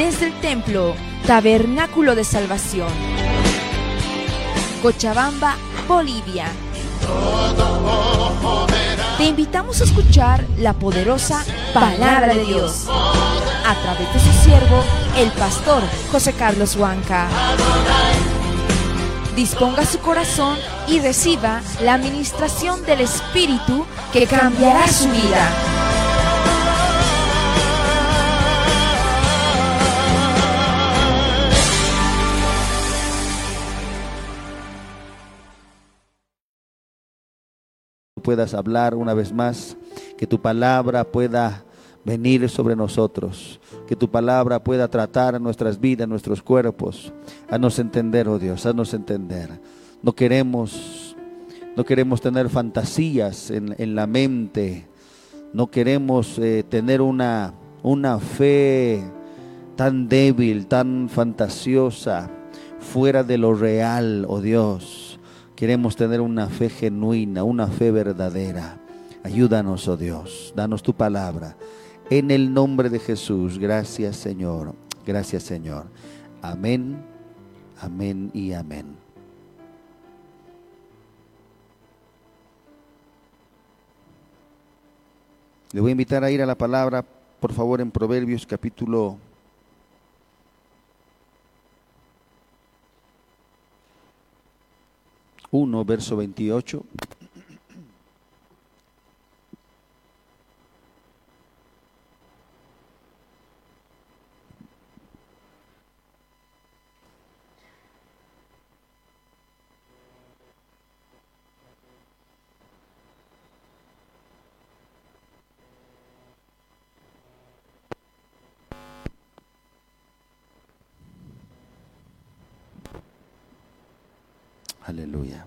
desde el templo Tabernáculo de Salvación. Cochabamba, Bolivia. Te invitamos a escuchar la poderosa palabra de Dios a través de su siervo, el pastor José Carlos Huanca. Disponga su corazón y reciba la administración del Espíritu que cambiará su vida. Puedas hablar una vez más, que tu palabra pueda venir sobre nosotros, que tu palabra pueda tratar nuestras vidas, nuestros cuerpos. Haznos entender, oh Dios, haznos entender. No queremos, no queremos tener fantasías en, la mente, no queremos eh, tener una, una fe tan débil, tan fantasiosa, fuera de lo real, oh Dios. Queremos tener una fe genuina, una fe verdadera. Ayúdanos, oh Dios, danos tu palabra. En el nombre de Jesús, gracias Señor, gracias Señor. Amén, amén y amén. Le voy a invitar a ir a la palabra, por favor, en Proverbios capítulo 1, verso 28. Aleluya.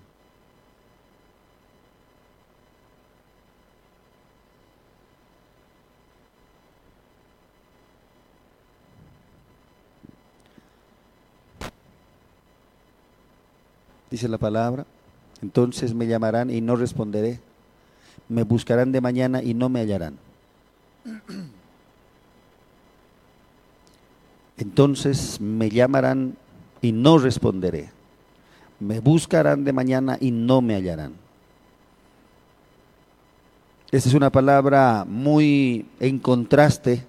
Dice la palabra, entonces me llamarán y no responderé. Me buscarán de mañana y no me hallarán. Entonces me llamarán y no responderé me buscarán de mañana y no me hallarán. Esta es una palabra muy en contraste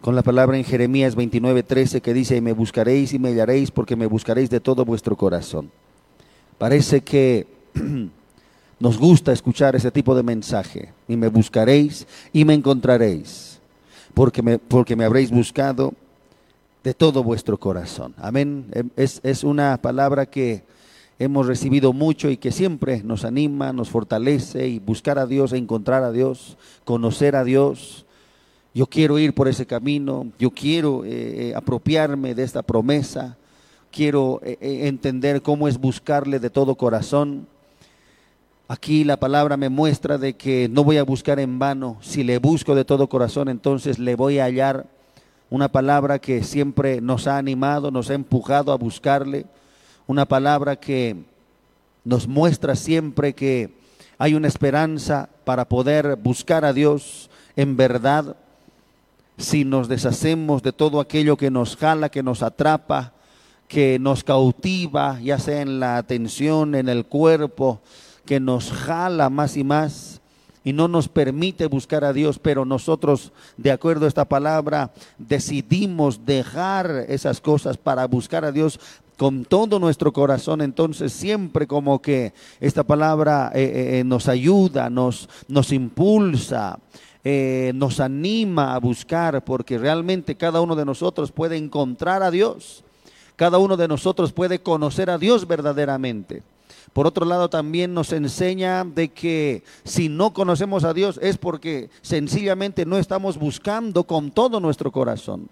con la palabra en Jeremías 29:13 que dice, me buscaréis y me hallaréis porque me buscaréis de todo vuestro corazón. Parece que nos gusta escuchar ese tipo de mensaje, y me buscaréis y me encontraréis, porque porque me habréis buscado de todo vuestro corazón. Amén. Em, es, es, una palabra que hemos recibido mucho y que siempre nos anima, nos fortalece y buscar a Dios, encontrar a Dios, conocer a Dios. Yo quiero ir por ese camino, yo quiero eh, eh, apropiarme de esta promesa, quiero eh, entender cómo es buscarle de todo corazón. Aquí la palabra me muestra de que no voy a buscar en vano, si le busco de todo corazón, entonces le voy a hallar una palabra que siempre nos ha animado, nos ha empujado a buscarle, una palabra que nos muestra siempre que hay una esperanza para poder buscar a Dios en verdad. Si nos deshacemos de todo aquello que nos jala, que nos atrapa, que nos cautiva, ya sea en la atención, en el cuerpo, que nos jala más y más y no nos permite buscar a Dios, pero nosotros, de acuerdo a esta palabra, decidimos dejar esas cosas para buscar a Dios con todo nuestro corazón, entonces siempre como que esta palabra eh, eh, eh, nos ayuda, nos, nos impulsa, nos anima a buscar, porque realmente cada uno de nosotros puede encontrar a Dios, cada uno de nosotros puede conocer a Dios verdaderamente. Por otro lado, también nos enseña de que si no conocemos a Dios es porque sencillamente no estamos buscando con todo nuestro corazón.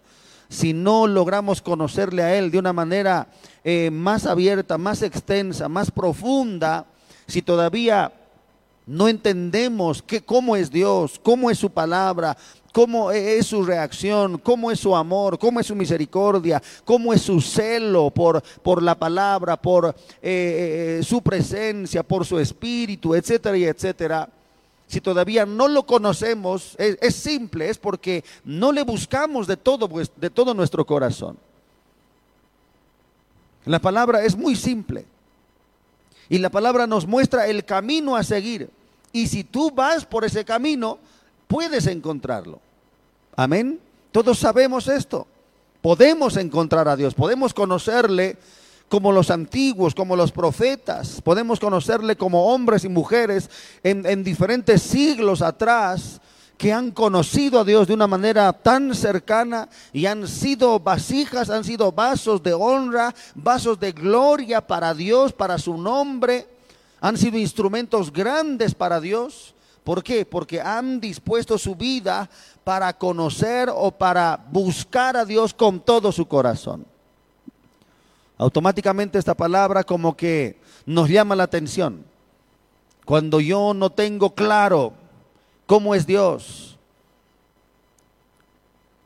Si no logramos conocerle a Él de una manera eh, más abierta, más extensa, más profunda, si todavía no entendemos que, cómo es Dios, cómo es su palabra, cómo e-, es su reacción, cómo es su amor, cómo es su misericordia, cómo es su celo por, por la palabra, por eh, eh, su presencia, por su espíritu, etcétera y etcétera. si todavía no lo conocemos, es, simple, es porque no le buscamos de todo, de todo nuestro corazón. La palabra es muy simple. Y la palabra nos muestra el camino a seguir. Y si tú vas por ese camino, puedes encontrarlo. Amén. Todos sabemos esto. Podemos encontrar a Dios, podemos conocerle como los antiguos, como los profetas, podemos conocerle como hombres y mujeres en, en diferentes siglos atrás que han conocido a Dios de una manera tan cercana y han sido vasijas, han sido vasos de honra, vasos de gloria para Dios, para su nombre, han sido instrumentos grandes para Dios. ¿Por qué? Porque han dispuesto su vida para conocer o para buscar a Dios con todo su corazón. Automáticamente esta palabra como que nos llama la atención. Cuando yo no tengo claro cómo es Dios,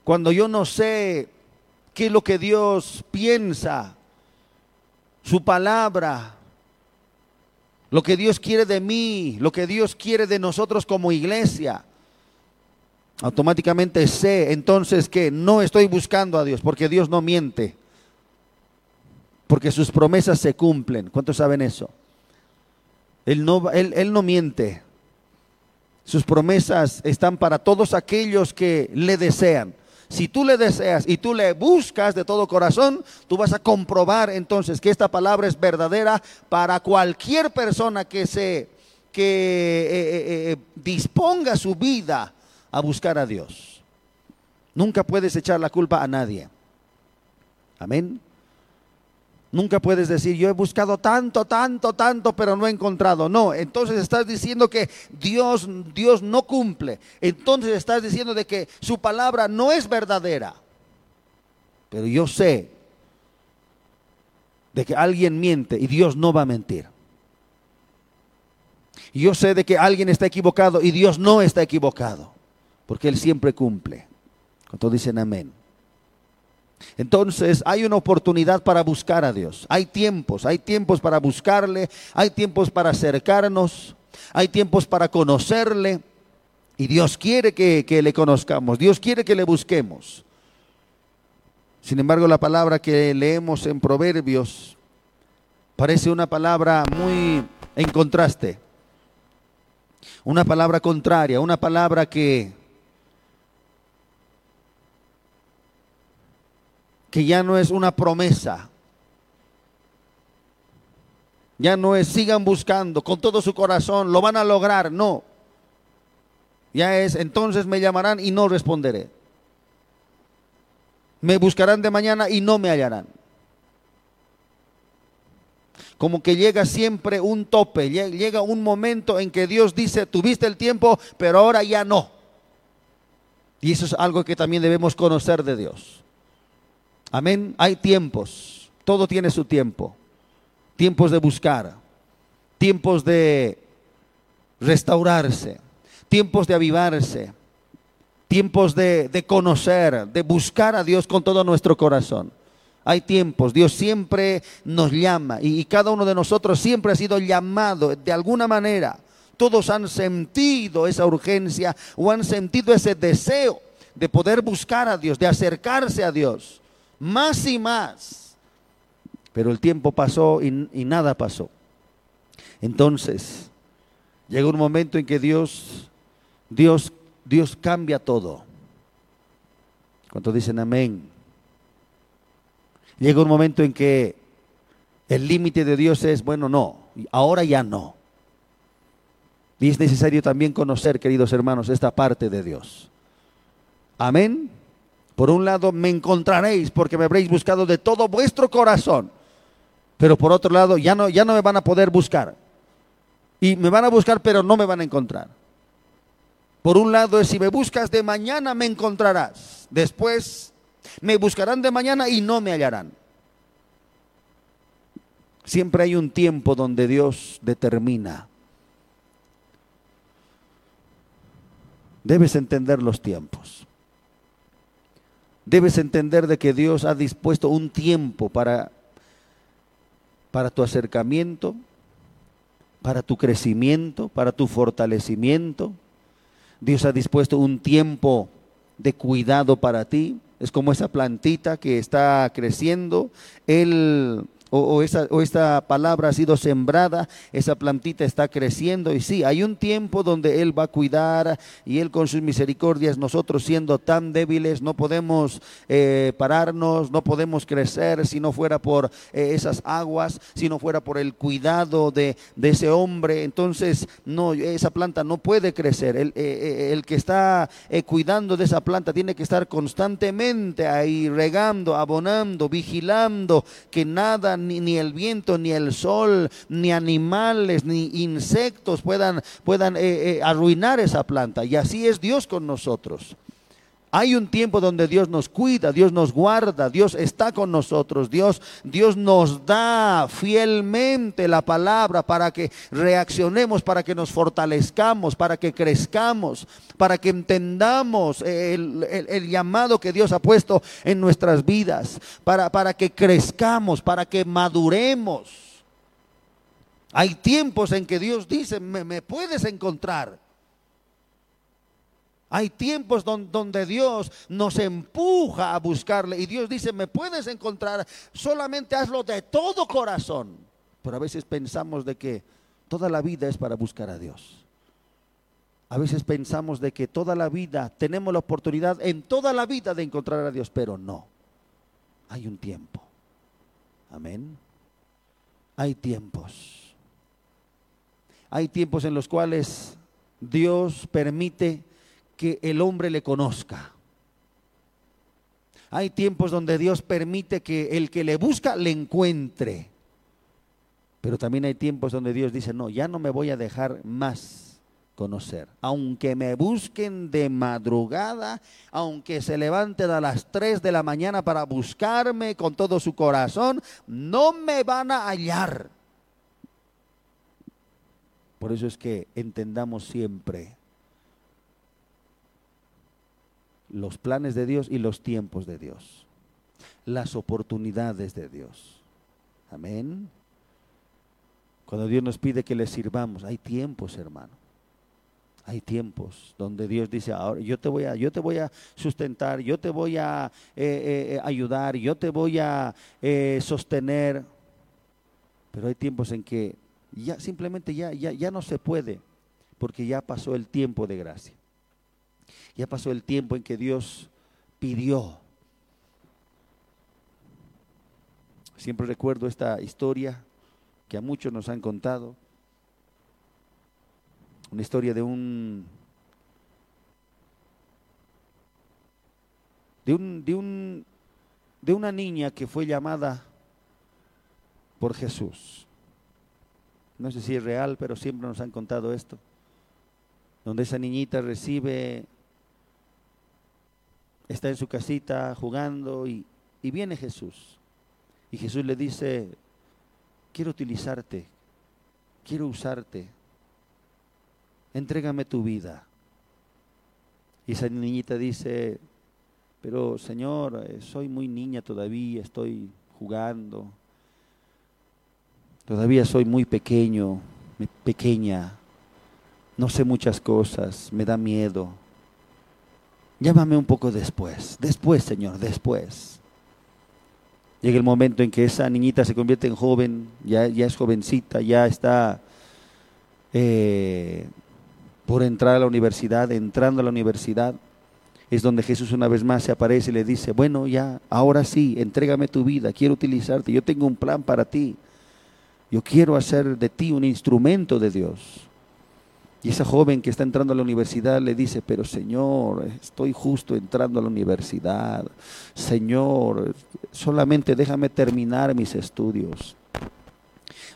cuando yo no sé qué es lo que Dios piensa, su palabra, lo que Dios quiere de mí, lo que Dios quiere de nosotros como iglesia, automáticamente sé entonces que no estoy buscando a Dios, porque Dios no miente, porque sus promesas se cumplen. ¿Cuántos saben eso? Él no, él, él no miente. Sus promesas están para todos aquellos que le desean. Si tú le deseas y tú le buscas de todo corazón, tú vas a comprobar entonces que esta palabra es verdadera para cualquier persona que se que eh, eh, eh, disponga su vida a buscar a Dios. Nunca puedes echar la culpa a nadie. Amén. Nunca puedes decir, yo he buscado tanto, tanto, tanto, pero no he encontrado. No, entonces estás diciendo que Dios, Dios no cumple. Entonces estás diciendo de que su palabra no es verdadera. Pero yo sé de que alguien miente y Dios no va a mentir. Yo sé de que alguien está equivocado y Dios no está equivocado, porque Él siempre cumple. Cuando dicen amén. Entonces hay una oportunidad para buscar a Dios. Hay tiempos, hay tiempos para buscarle, hay tiempos para acercarnos, hay tiempos para conocerle. Y Dios quiere que, que le conozcamos, Dios quiere que le busquemos. Sin embargo, la palabra que leemos en Proverbios parece una palabra muy en contraste. Una palabra contraria, una palabra que que ya no es una promesa. Ya no es sigan buscando con todo su corazón, lo van a lograr, no. Ya es entonces me llamarán y no responderé. Me buscarán de mañana y no me hallarán. Como que llega siempre un tope, lle- llega un momento en que Dios dice, tuviste el tiempo, pero ahora ya no. Y eso es algo que también debemos conocer de Dios. Amén. Hay tiempos. Todo tiene su tiempo. Tiempos de buscar. Tiempos de restaurarse. Tiempos de avivarse. Tiempos de, de conocer, de buscar a Dios con todo nuestro corazón. Hay tiempos. Dios siempre nos llama. Y, y cada uno de nosotros siempre ha sido llamado de alguna manera. Todos han sentido esa urgencia o han sentido ese deseo de poder buscar a Dios, de acercarse a Dios más y más. Pero el tiempo pasó y, nada pasó. Entonces, llega un momento en que Dios, Dios, Dios cambia todo. Cuando dicen amén. Llega un momento en que el límite de Dios es, bueno, no, ahora ya no. Y es necesario también conocer, queridos hermanos, esta parte de Dios. Amén. Por un lado, me encontraréis porque me habréis buscado de todo vuestro corazón. Pero por otro lado, ya no, ya no me van a poder buscar. Y me van a buscar, pero no me van a encontrar. Por un lado es, si me buscas de mañana, me encontrarás. Después, me buscarán de mañana y no me hallarán. Siempre hay un tiempo donde Dios determina. Debes entender los tiempos. Debes entender de que Dios ha dispuesto un tiempo para, para tu acercamiento para tu crecimiento, para tu fortalecimiento. Dios ha dispuesto un tiempo de cuidado para ti. Es como esa plantita que está creciendo. Él o, esa, o, esta palabra ha sido sembrada, esa plantita está creciendo y sí, hay un tiempo donde Él va a cuidar y Él con sus misericordias, nosotros siendo tan débiles, no podemos eh, pararnos, no podemos crecer si no fuera por eh, esas aguas, si no fuera por el cuidado de, de, ese hombre, entonces no, esa planta no puede crecer. El, eh, el que está cuidando de esa planta tiene que estar constantemente ahí regando, abonando, vigilando que nada ni, el viento, ni el sol, ni animales, ni insectos puedan, puedan eh, eh, arruinar esa planta. Y así es Dios con nosotros. Hay un tiempo donde Dios nos cuida, Dios nos guarda, Dios está con nosotros, Dios, Dios nos da fielmente la palabra para que reaccionemos, para que nos fortalezcamos, para que crezcamos, para que entendamos el, el, llamado que Dios ha puesto en nuestras vidas, para, para que crezcamos, para que maduremos. Hay tiempos en que Dios dice, me, me puedes encontrar. Hay tiempos donde Dios nos empuja a buscarle y Dios dice, me puedes encontrar, solamente hazlo de todo corazón. Pero a veces pensamos de que toda la vida es para buscar a Dios. A veces pensamos de que toda la vida, tenemos la oportunidad en toda la vida de encontrar a Dios, pero no. Hay un tiempo. Amén. Hay tiempos. Hay tiempos en los cuales Dios permite que el hombre le conozca. Hay tiempos donde Dios permite que el que le busca le encuentre. Pero también hay tiempos donde Dios dice, no, ya no me voy a dejar más conocer. Aunque me busquen de madrugada, aunque se levanten a las 3 de la mañana para buscarme con todo su corazón, no me van a hallar. Por eso es que entendamos siempre los planes de Dios y los tiempos de Dios, las oportunidades de Dios. Amén. Cuando Dios nos pide que le sirvamos, hay tiempos, hermano. Hay tiempos donde Dios dice, ahora yo te voy a, yo te voy a sustentar, yo te voy a eh, eh, eh, ayudar, yo te voy a sostener. Pero hay tiempos en que ya simplemente ya, ya, ya no se puede, porque ya pasó el tiempo de gracia. Ya pasó el tiempo en que Dios pidió. Siempre recuerdo esta historia que a muchos nos han contado. Una historia de un de un de un de una niña que fue llamada por Jesús. No sé si es real, pero siempre nos han contado esto. Donde esa niñita recibe está en su casita jugando y, viene Jesús. Y Jesús le dice, quiero utilizarte, quiero usarte, entrégame tu vida. Y esa niñita dice, pero Señor, eh, soy muy niña todavía, estoy jugando, todavía soy muy pequeño, pequeña, no sé muchas cosas, me da miedo. Llámame un poco después, después, Señor, después. Llega el momento en que esa niñita se convierte en joven, ya, es jovencita, ya está eh, por entrar a la universidad, entrando a la universidad. Es donde Jesús una vez más se aparece y le dice, bueno, ya, ahora sí, entrégame tu vida, quiero utilizarte, yo tengo un plan para ti. Yo quiero hacer de ti un instrumento de Dios. Y esa joven que está entrando a la universidad le dice, pero Señor, estoy justo entrando a la universidad. Señor, solamente déjame terminar mis estudios.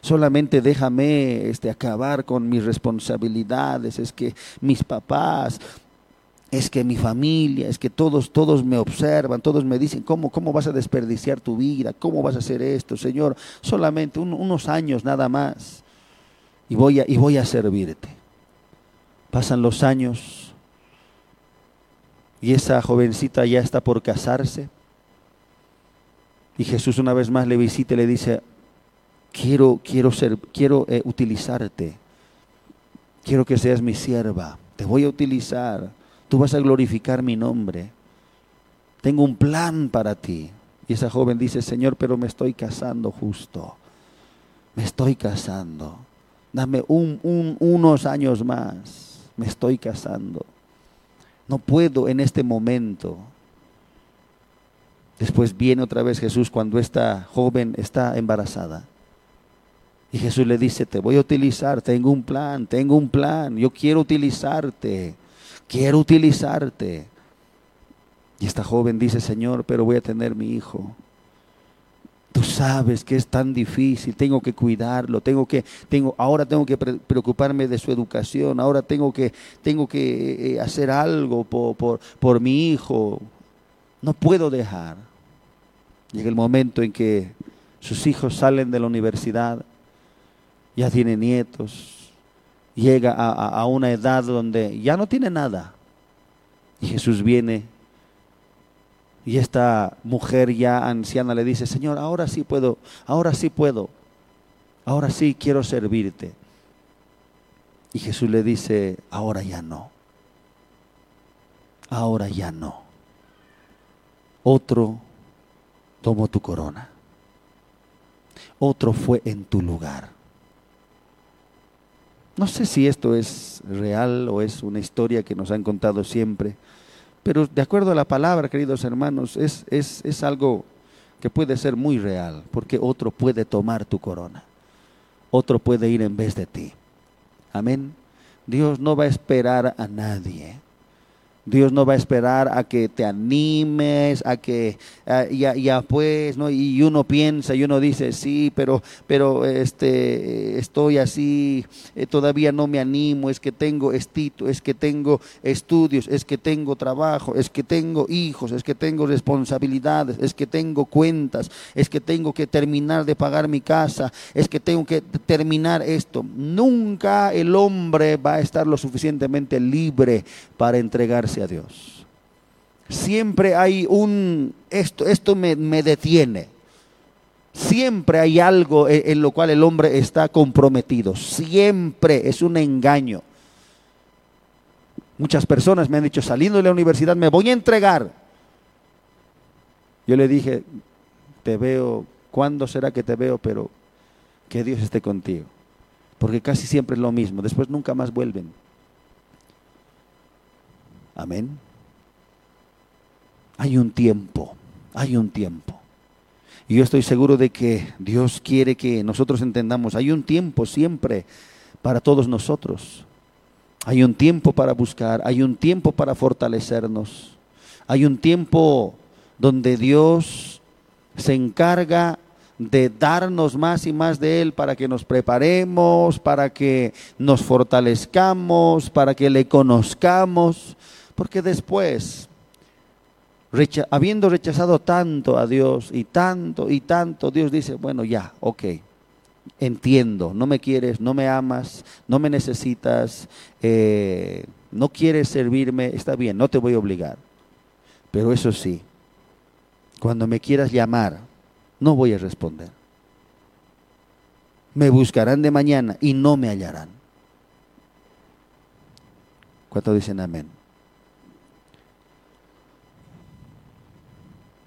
Solamente déjame este, acabar con mis responsabilidades. Es que mis papás, es que mi familia, es que todos, todos me observan, todos me dicen, ¿cómo, cómo vas a desperdiciar tu vida? ¿Cómo vas a hacer esto, Señor? Solamente unos años nada más. Y voy a, y voy a servirte. Pasan los años y esa jovencita ya está por casarse. Y Jesús una vez más le visita y le dice, quiero, quiero, ser, quiero eh, utilizarte, quiero que seas mi sierva, te voy a utilizar, tú vas a glorificar mi nombre, tengo un plan para ti. Y esa joven dice, Señor, pero me estoy casando justo, me estoy casando, dame unos años más, me estoy casando. No puedo en este momento. Después viene otra vez Jesús cuando esta joven está embarazada. Y Jesús le dice, te voy a utilizar, tengo un plan, tengo un plan, yo quiero utilizarte, quiero utilizarte. Y esta joven dice, Señor, pero voy a tener mi hijo. Tú sabes que es tan difícil, tengo que cuidarlo, tengo que, tengo, ahora tengo que preocuparme de su educación, ahora tengo que, tengo que eh, hacer algo por, por, por mi hijo. No puedo dejar. Llega el momento en que sus hijos salen de la universidad, ya tiene nietos, llega a, a, una edad donde ya no tiene nada. Y Jesús viene y esta mujer ya anciana le dice, Señor, ahora sí puedo, ahora sí puedo, ahora sí quiero servirte. Y Jesús le dice, ahora ya no, ahora ya no. Otro tomó tu corona, otro fue en tu lugar. No sé si esto es real o es una historia que nos han contado siempre pero de acuerdo a la palabra, queridos hermanos, es, es, es algo que puede ser muy real, porque otro puede tomar tu corona, otro puede ir en vez de ti. Amén. Dios no va a esperar a nadie. Dios no va a esperar a que te animes, a que ya, pues, ¿no? Y uno piensa y uno dice, sí, pero, pero este, estoy así, eh, todavía no me animo, es que tengo estito, es que tengo estudios, es que tengo trabajo, es que tengo hijos, es que tengo responsabilidades, es que tengo cuentas, es que tengo que terminar de pagar mi casa, es que tengo que terminar esto. Nunca el hombre va a estar lo suficientemente libre para entregarse a Dios. Siempre hay un, esto, esto me, detiene. Siempre hay algo en, en lo cual el hombre está comprometido. Siempre es un engaño. Muchas personas me han dicho, saliendo de la universidad, me voy a entregar. Yo le dije, te veo, ¿cuándo será que te veo? Pero que Dios esté contigo. Porque casi siempre es lo mismo. Después nunca más vuelven. Amén. Hay un tiempo, hay un tiempo. Y yo estoy seguro de que Dios quiere que nosotros entendamos, hay un tiempo siempre para todos nosotros. Hay un tiempo para buscar, hay un tiempo para fortalecernos. Hay un tiempo donde Dios se encarga de darnos más y más de Él para que nos preparemos, para que nos fortalezcamos, para que le conozcamos. Porque después, habiendo rechazado tanto a Dios y tanto y tanto, Dios dice, bueno, ya, ok, entiendo, no me quieres, no me amas, no me necesitas, eh, no quieres servirme, está bien, no te voy a obligar. Pero eso sí, cuando me quieras llamar, no voy a responder. Me buscarán de mañana y no me hallarán. ¿Cuánto dicen amén?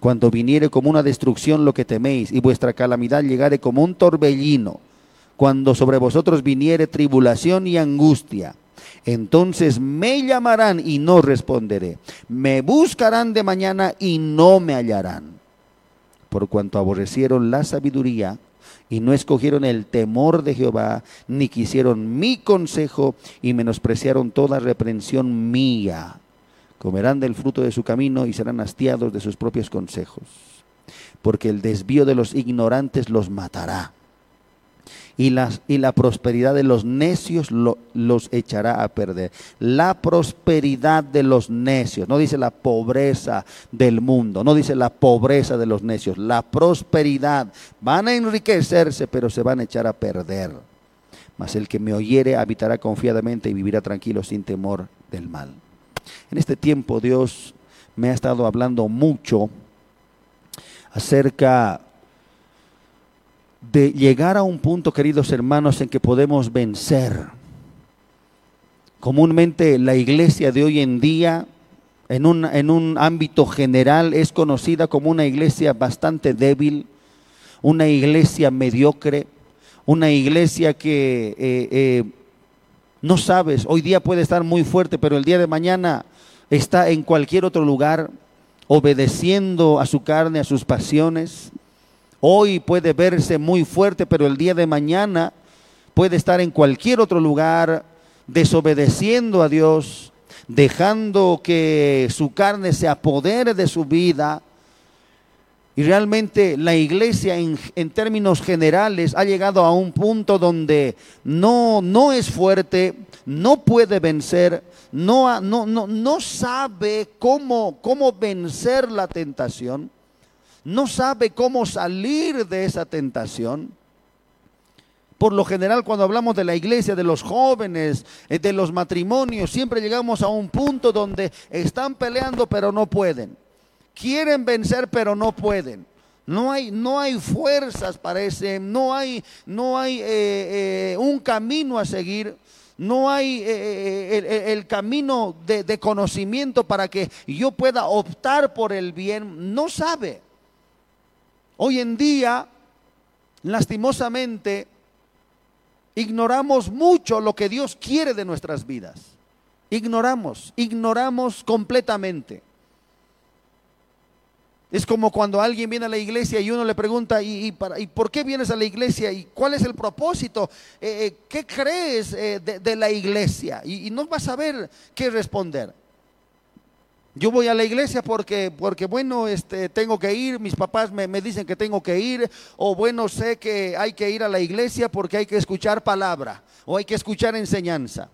cuando viniere como una destrucción lo que teméis y vuestra calamidad llegare como un torbellino, cuando sobre vosotros viniere tribulación y angustia, entonces me llamarán y no responderé, me buscarán de mañana y no me hallarán, por cuanto aborrecieron la sabiduría y no escogieron el temor de Jehová, ni quisieron mi consejo y menospreciaron toda reprensión mía comerán del fruto de su camino y serán hastiados de sus propios consejos, porque el desvío de los ignorantes los matará, y, la prosperidad de los necios los echará a perder. La prosperidad de los necios, no dice la pobreza del mundo, no dice la pobreza de los necios, la prosperidad. Van a enriquecerse, pero se van a echar a perder. Mas el que me oyere habitará confiadamente y vivirá tranquilo sin temor del mal. En este tiempo Dios me ha estado hablando mucho acerca de llegar a un punto, queridos hermanos, en que podemos vencer. Comúnmente la iglesia de hoy en día, en un, en un ámbito general, es conocida como una iglesia bastante débil, una iglesia mediocre, una iglesia que eh, eh, no sabes, hoy día puede estar muy fuerte, pero el día de mañana está en cualquier otro lugar, obedeciendo a su carne, a sus pasiones. Hoy puede verse muy fuerte, pero el día de mañana puede estar en cualquier otro lugar, desobedeciendo a Dios, dejando que su carne se apodere de su vida. Y realmente la iglesia en, términos generales ha llegado a un punto donde no, no es fuerte, no puede vencer, no, no, no, no sabe cómo, cómo vencer la tentación no sabe cómo salir de esa tentación. Por lo general, cuando hablamos de la iglesia, de los jóvenes, eh, de los matrimonios, siempre llegamos a un punto donde están peleando pero no pueden. Quieren vencer pero no pueden. No hay, no hay fuerzas para ese, no hay, no hay eh, eh, un camino a seguir, no hay el, camino de conocimiento para que yo pueda optar por el bien. No sabe. Hoy en día, lastimosamente, ignoramos mucho lo que Dios quiere de nuestras vidas. Ignoramos, ignoramos completamente. Es como cuando alguien viene a la iglesia y uno le pregunta, ¿y, por qué vienes a la iglesia? ¿Y cuál es el propósito? Eh, eh, ¿Qué crees eh, de, la iglesia? Y, no vas a saber qué responder. Yo voy a la iglesia porque, porque bueno, este, tengo que ir, mis papás me, me, dicen que tengo que ir, o bueno, sé que hay que ir a la iglesia porque hay que escuchar palabra, o hay que escuchar enseñanza.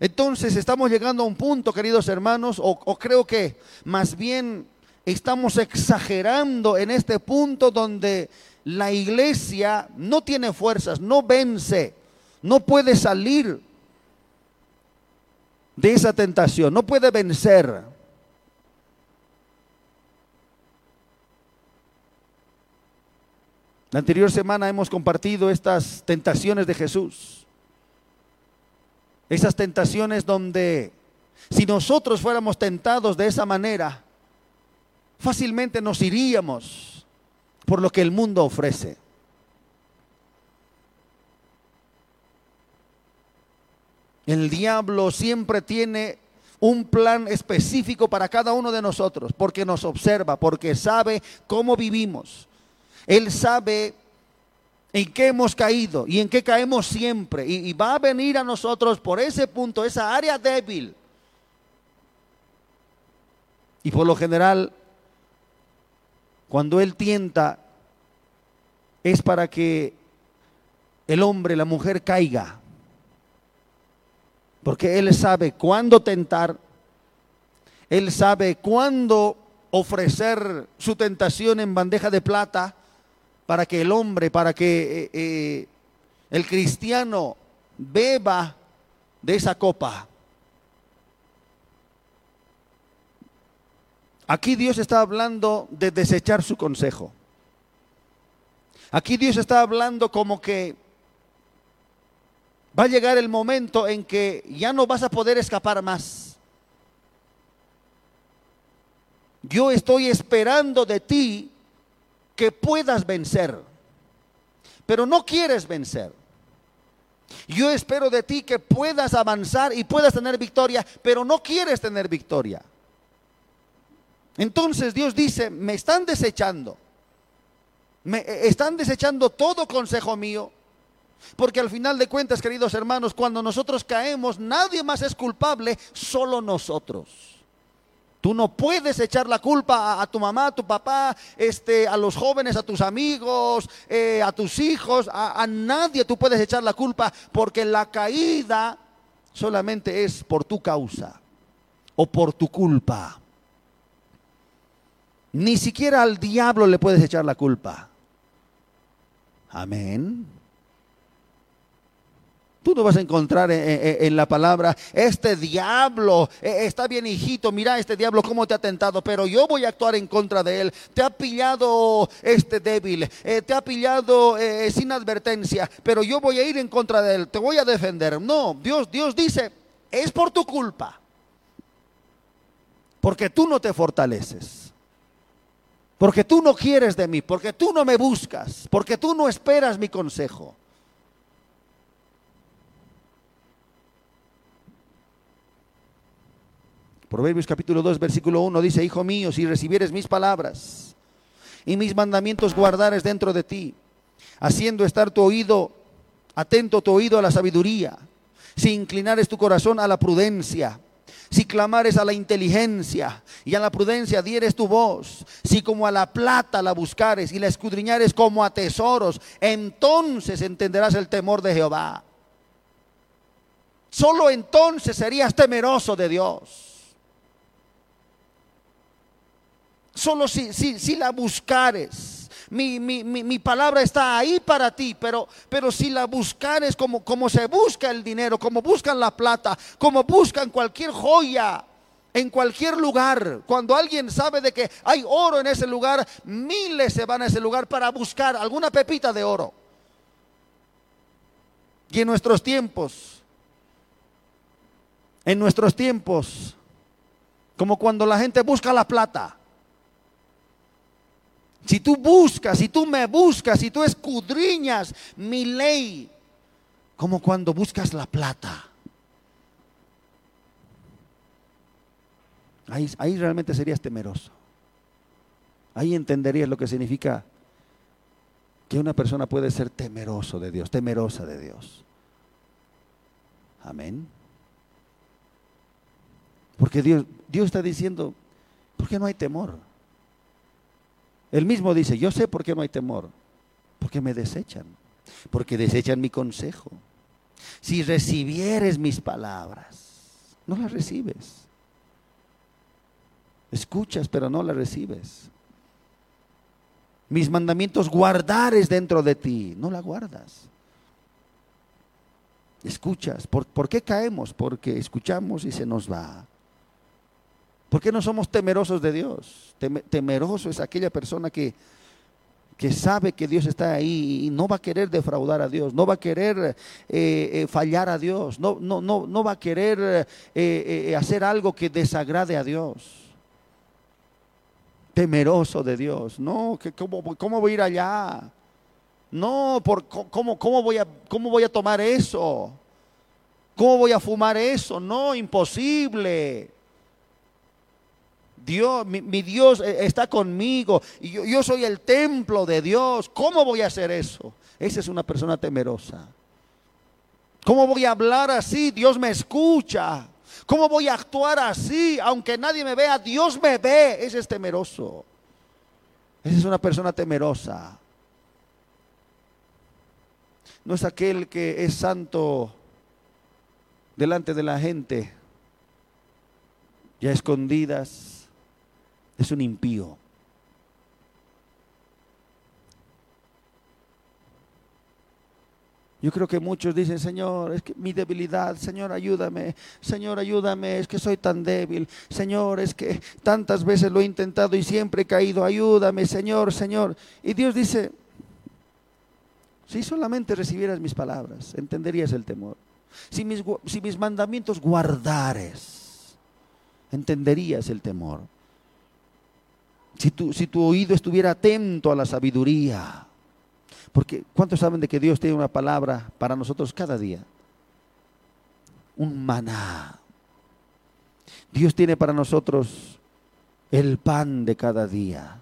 Entonces estamos llegando a un punto, queridos hermanos, o, creo que más bien estamos exagerando en este punto donde la iglesia no tiene fuerzas, no vence, no puede salir de esa tentación, no puede vencer. La anterior semana hemos compartido estas tentaciones de Jesús. Esas tentaciones donde si nosotros fuéramos tentados de esa manera, fácilmente nos iríamos por lo que el mundo ofrece. El diablo siempre tiene un plan específico para cada uno de nosotros, porque nos observa, porque sabe cómo vivimos. Él sabe en qué hemos caído y en qué caemos siempre. Y, va a venir a nosotros por ese punto, esa área débil. Y por lo general, cuando Él tienta, es para que el hombre, la mujer caiga. Porque Él sabe cuándo tentar, Él sabe cuándo ofrecer su tentación en bandeja de plata para que el hombre, para que eh, eh, el cristiano beba de esa copa. Aquí Dios está hablando de desechar su consejo. Aquí Dios está hablando como que Va a llegar el momento en que ya no vas a poder escapar más. Yo estoy esperando de ti que puedas vencer, pero no quieres vencer. Yo espero de ti que puedas avanzar y puedas tener victoria, pero no quieres tener victoria. Entonces Dios dice, me están desechando. Me eh, están desechando todo consejo mío. Porque al final de cuentas, queridos hermanos, cuando nosotros caemos, nadie más es culpable, solo nosotros. Tú no puedes echar la culpa a, tu mamá, a tu papá, este, a los jóvenes, a tus amigos, eh, a tus hijos, a, a nadie tú puedes echar la culpa porque la caída solamente es por tu causa o por tu culpa. Ni siquiera al diablo le puedes echar la culpa. Amén. Tú no vas a encontrar en, la palabra, este diablo, eh, está bien hijito, mira este diablo cómo te ha tentado, pero yo voy a actuar en contra de él. Te ha pillado este débil, eh, te ha pillado eh, sin advertencia, pero yo voy a ir en contra de él, te voy a defender. No, Dios, Dios dice, es por tu culpa, porque tú no te fortaleces. Porque tú no quieres de mí, porque tú no me buscas, porque tú no esperas mi consejo. Proverbios capítulo 2, versículo 1 dice, Hijo mío, si recibieres mis palabras y mis mandamientos guardares dentro de ti, haciendo estar tu oído, atento tu oído a la sabiduría, si inclinares tu corazón a la prudencia, si clamares a la inteligencia y a la prudencia dieres tu voz, si como a la plata la buscares y la escudriñares como a tesoros, entonces entenderás el temor de Jehová. Solo entonces serías temeroso de Dios. Solo si, si, si la buscares. Mi, mi, mi, palabra está ahí para ti, pero, pero si la buscares como, como se busca el dinero, como buscan la plata, como buscan cualquier joya, en cualquier lugar, cuando alguien sabe de que hay oro en ese lugar, miles se van a ese lugar para buscar alguna pepita de oro. Y en nuestros tiempos, en nuestros tiempos, como cuando la gente busca la plata, si tú buscas, si tú me buscas, si tú escudriñas mi ley, como cuando buscas la plata. Ahí, ahí realmente serías temeroso. Ahí entenderías lo que significa que una persona puede ser temeroso de Dios, temerosa de Dios. Amén. Porque Dios, Dios está diciendo, ¿por qué no hay temor? Él mismo dice, yo sé por qué no hay temor, porque me desechan, porque desechan mi consejo. Si recibieres mis palabras, no las recibes. Escuchas, pero no las recibes. Mis mandamientos guardares dentro de ti, no la guardas. Escuchas. ¿Por, ¿Por, qué caemos? Porque escuchamos y se nos va. ¿Por qué no somos temerosos de Dios? Temeroso es aquella persona que, que sabe que Dios está ahí y no va a querer defraudar a Dios, no va a querer eh, eh, fallar a Dios, no, no, no, no va a querer eh, hacer algo que desagrade a Dios. Temeroso de Dios, no, que cómo, cómo, voy a ir allá? No, por, ¿cómo, cómo, voy a, ¿cómo voy a tomar eso? ¿Cómo voy a fumar eso? No, imposible. Dios, mi, Dios eh, está conmigo yo, yo soy el templo de Dios. ¿Cómo voy a hacer eso? Esa es una persona temerosa. ¿Cómo voy a hablar así? Dios me escucha. ¿Cómo voy a actuar así? Aunque nadie me vea, Dios me ve. Ese es temeroso. Esa es una persona temerosa. No es aquel que es santo delante de la gente, ya escondidas, es un impío. Yo creo que muchos dicen, Señor, es que mi debilidad, Señor, ayúdame, Señor, ayúdame, es que soy tan débil, Señor, es que tantas veces lo he intentado y siempre he caído, ayúdame, Señor, Señor. Y Dios dice, si solamente recibieras mis palabras, entenderías el temor. Si mis, si mis mandamientos guardares, entenderías el temor. Si tu, oído estuviera atento a la sabiduría. Porque ¿cuántos saben de que Dios tiene una palabra para nosotros cada día? Un maná. Dios tiene para nosotros el pan de cada día.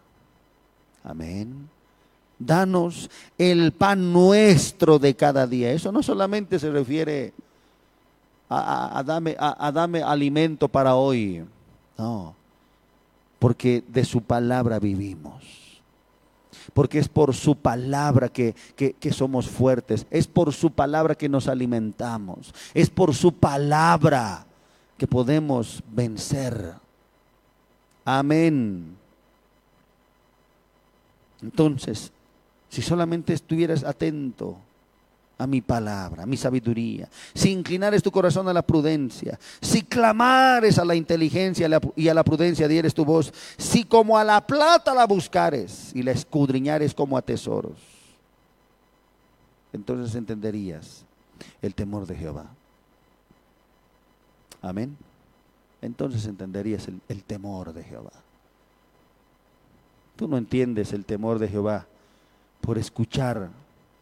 Amén. Danos el pan nuestro de cada día. Eso no solamente se refiere a, a, a, a dame alimento para hoy. No porque de su palabra vivimos. Porque es por su palabra que, que, somos fuertes, es por su palabra que nos alimentamos, es por su palabra que podemos vencer. Amén. Entonces, si solamente estuvieras atento a mi palabra, a mi sabiduría, si inclinares tu corazón a la prudencia, si clamares a la inteligencia y a la prudencia dieres tu voz, si como a la plata la buscares y la escudriñares como a tesoros, entonces entenderías el temor de Jehová. Amén. Entonces entenderías el, el temor de Jehová. Tú no entiendes el temor de Jehová por escuchar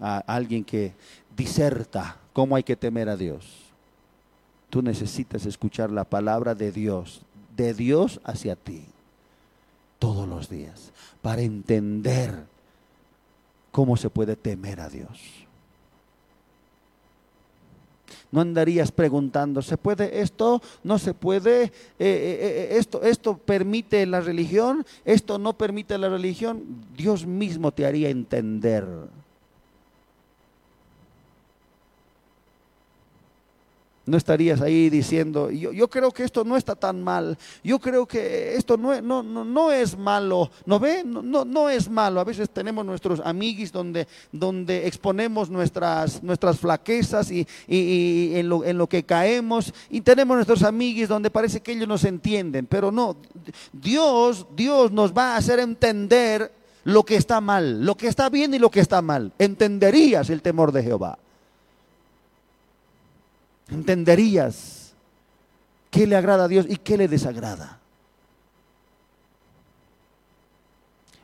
a alguien que diserta cómo hay que temer a Dios. Tú necesitas escuchar la palabra de Dios, de Dios hacia ti, todos los días, para entender cómo se puede temer a Dios. No andarías preguntando, ¿se puede esto? ¿No se puede? Eh, eh, eh, esto, ¿Esto permite la religión? ¿Esto no permite la religión? Dios mismo te haría entender No estarías ahí diciendo, yo, yo, creo que esto no está tan mal, yo creo que esto no, no, no, es malo, ¿no ve? No, no, es malo. A veces tenemos nuestros amiguis donde, donde exponemos nuestras, nuestras flaquezas y, en, lo, en, lo, que caemos, y tenemos nuestros amiguis donde parece que ellos nos entienden, pero no, Dios, Dios nos va a hacer entender lo que está mal, lo que está bien y lo que está mal. Entenderías el temor de Jehová entenderías qué le agrada a Dios y qué le desagrada.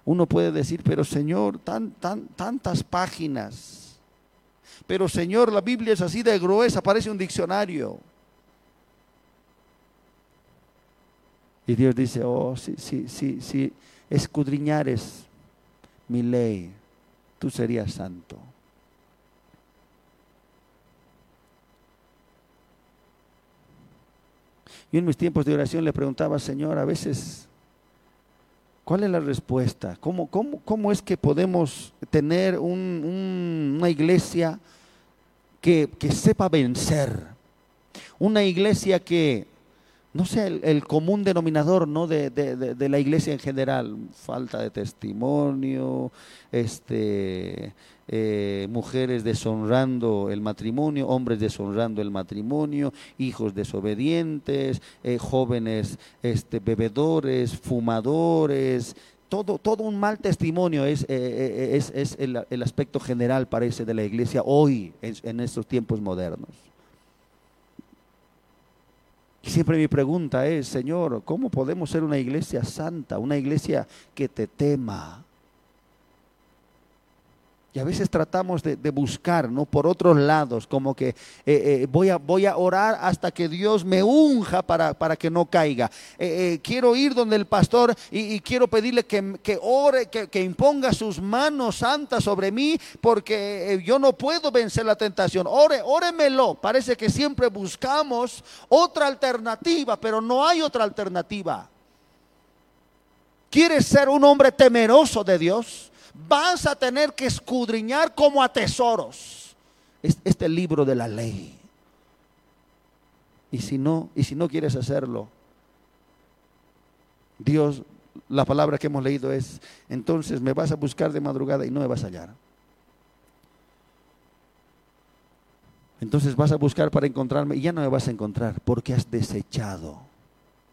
Uno puede decir, pero Señor, tan, tan, tantas páginas. Pero Señor, la Biblia es así de gruesa, parece un diccionario. Y Dios dice, oh, si, si, si, si escudriñares mi ley, tú serías santo. Yo en mis tiempos de oración le preguntaba, Señor, a veces, ¿cuál es la respuesta? ¿Cómo, cómo, cómo es que podemos tener una iglesia que, sepa vencer? Una iglesia que, no sea el, común denominador ¿no? De, de, la iglesia en general, falta de testimonio, este, eh, mujeres deshonrando el matrimonio, hombres deshonrando el matrimonio, hijos desobedientes, eh, jóvenes este, bebedores, fumadores, todo, todo, un mal testimonio es, eh, es, el, aspecto general, parece, de la iglesia hoy, en, estos tiempos modernos. Y siempre mi pregunta es, Señor, ¿cómo podemos ser una iglesia santa, una iglesia que te tema? Y a veces tratamos de, buscar, ¿no? Por otros lados, como que eh, eh, voy, a, voy a orar hasta que Dios me unja para, que no caiga. Eh, quiero ir donde el pastor y, quiero pedirle que, que ore, que, que, imponga sus manos santas sobre mí, porque yo no puedo vencer la tentación. Ore, óremelo. Parece que siempre buscamos otra alternativa, pero no hay otra alternativa. ¿Quieres ser un hombre temeroso de Dios? Vas a tener que escudriñar como a tesoros este libro de la ley. Y si no, y si no quieres hacerlo, Dios, la palabra que hemos leído es, entonces me vas a buscar de madrugada y no me vas a hallar. Entonces vas a buscar para encontrarme y ya no me vas a encontrar porque has desechado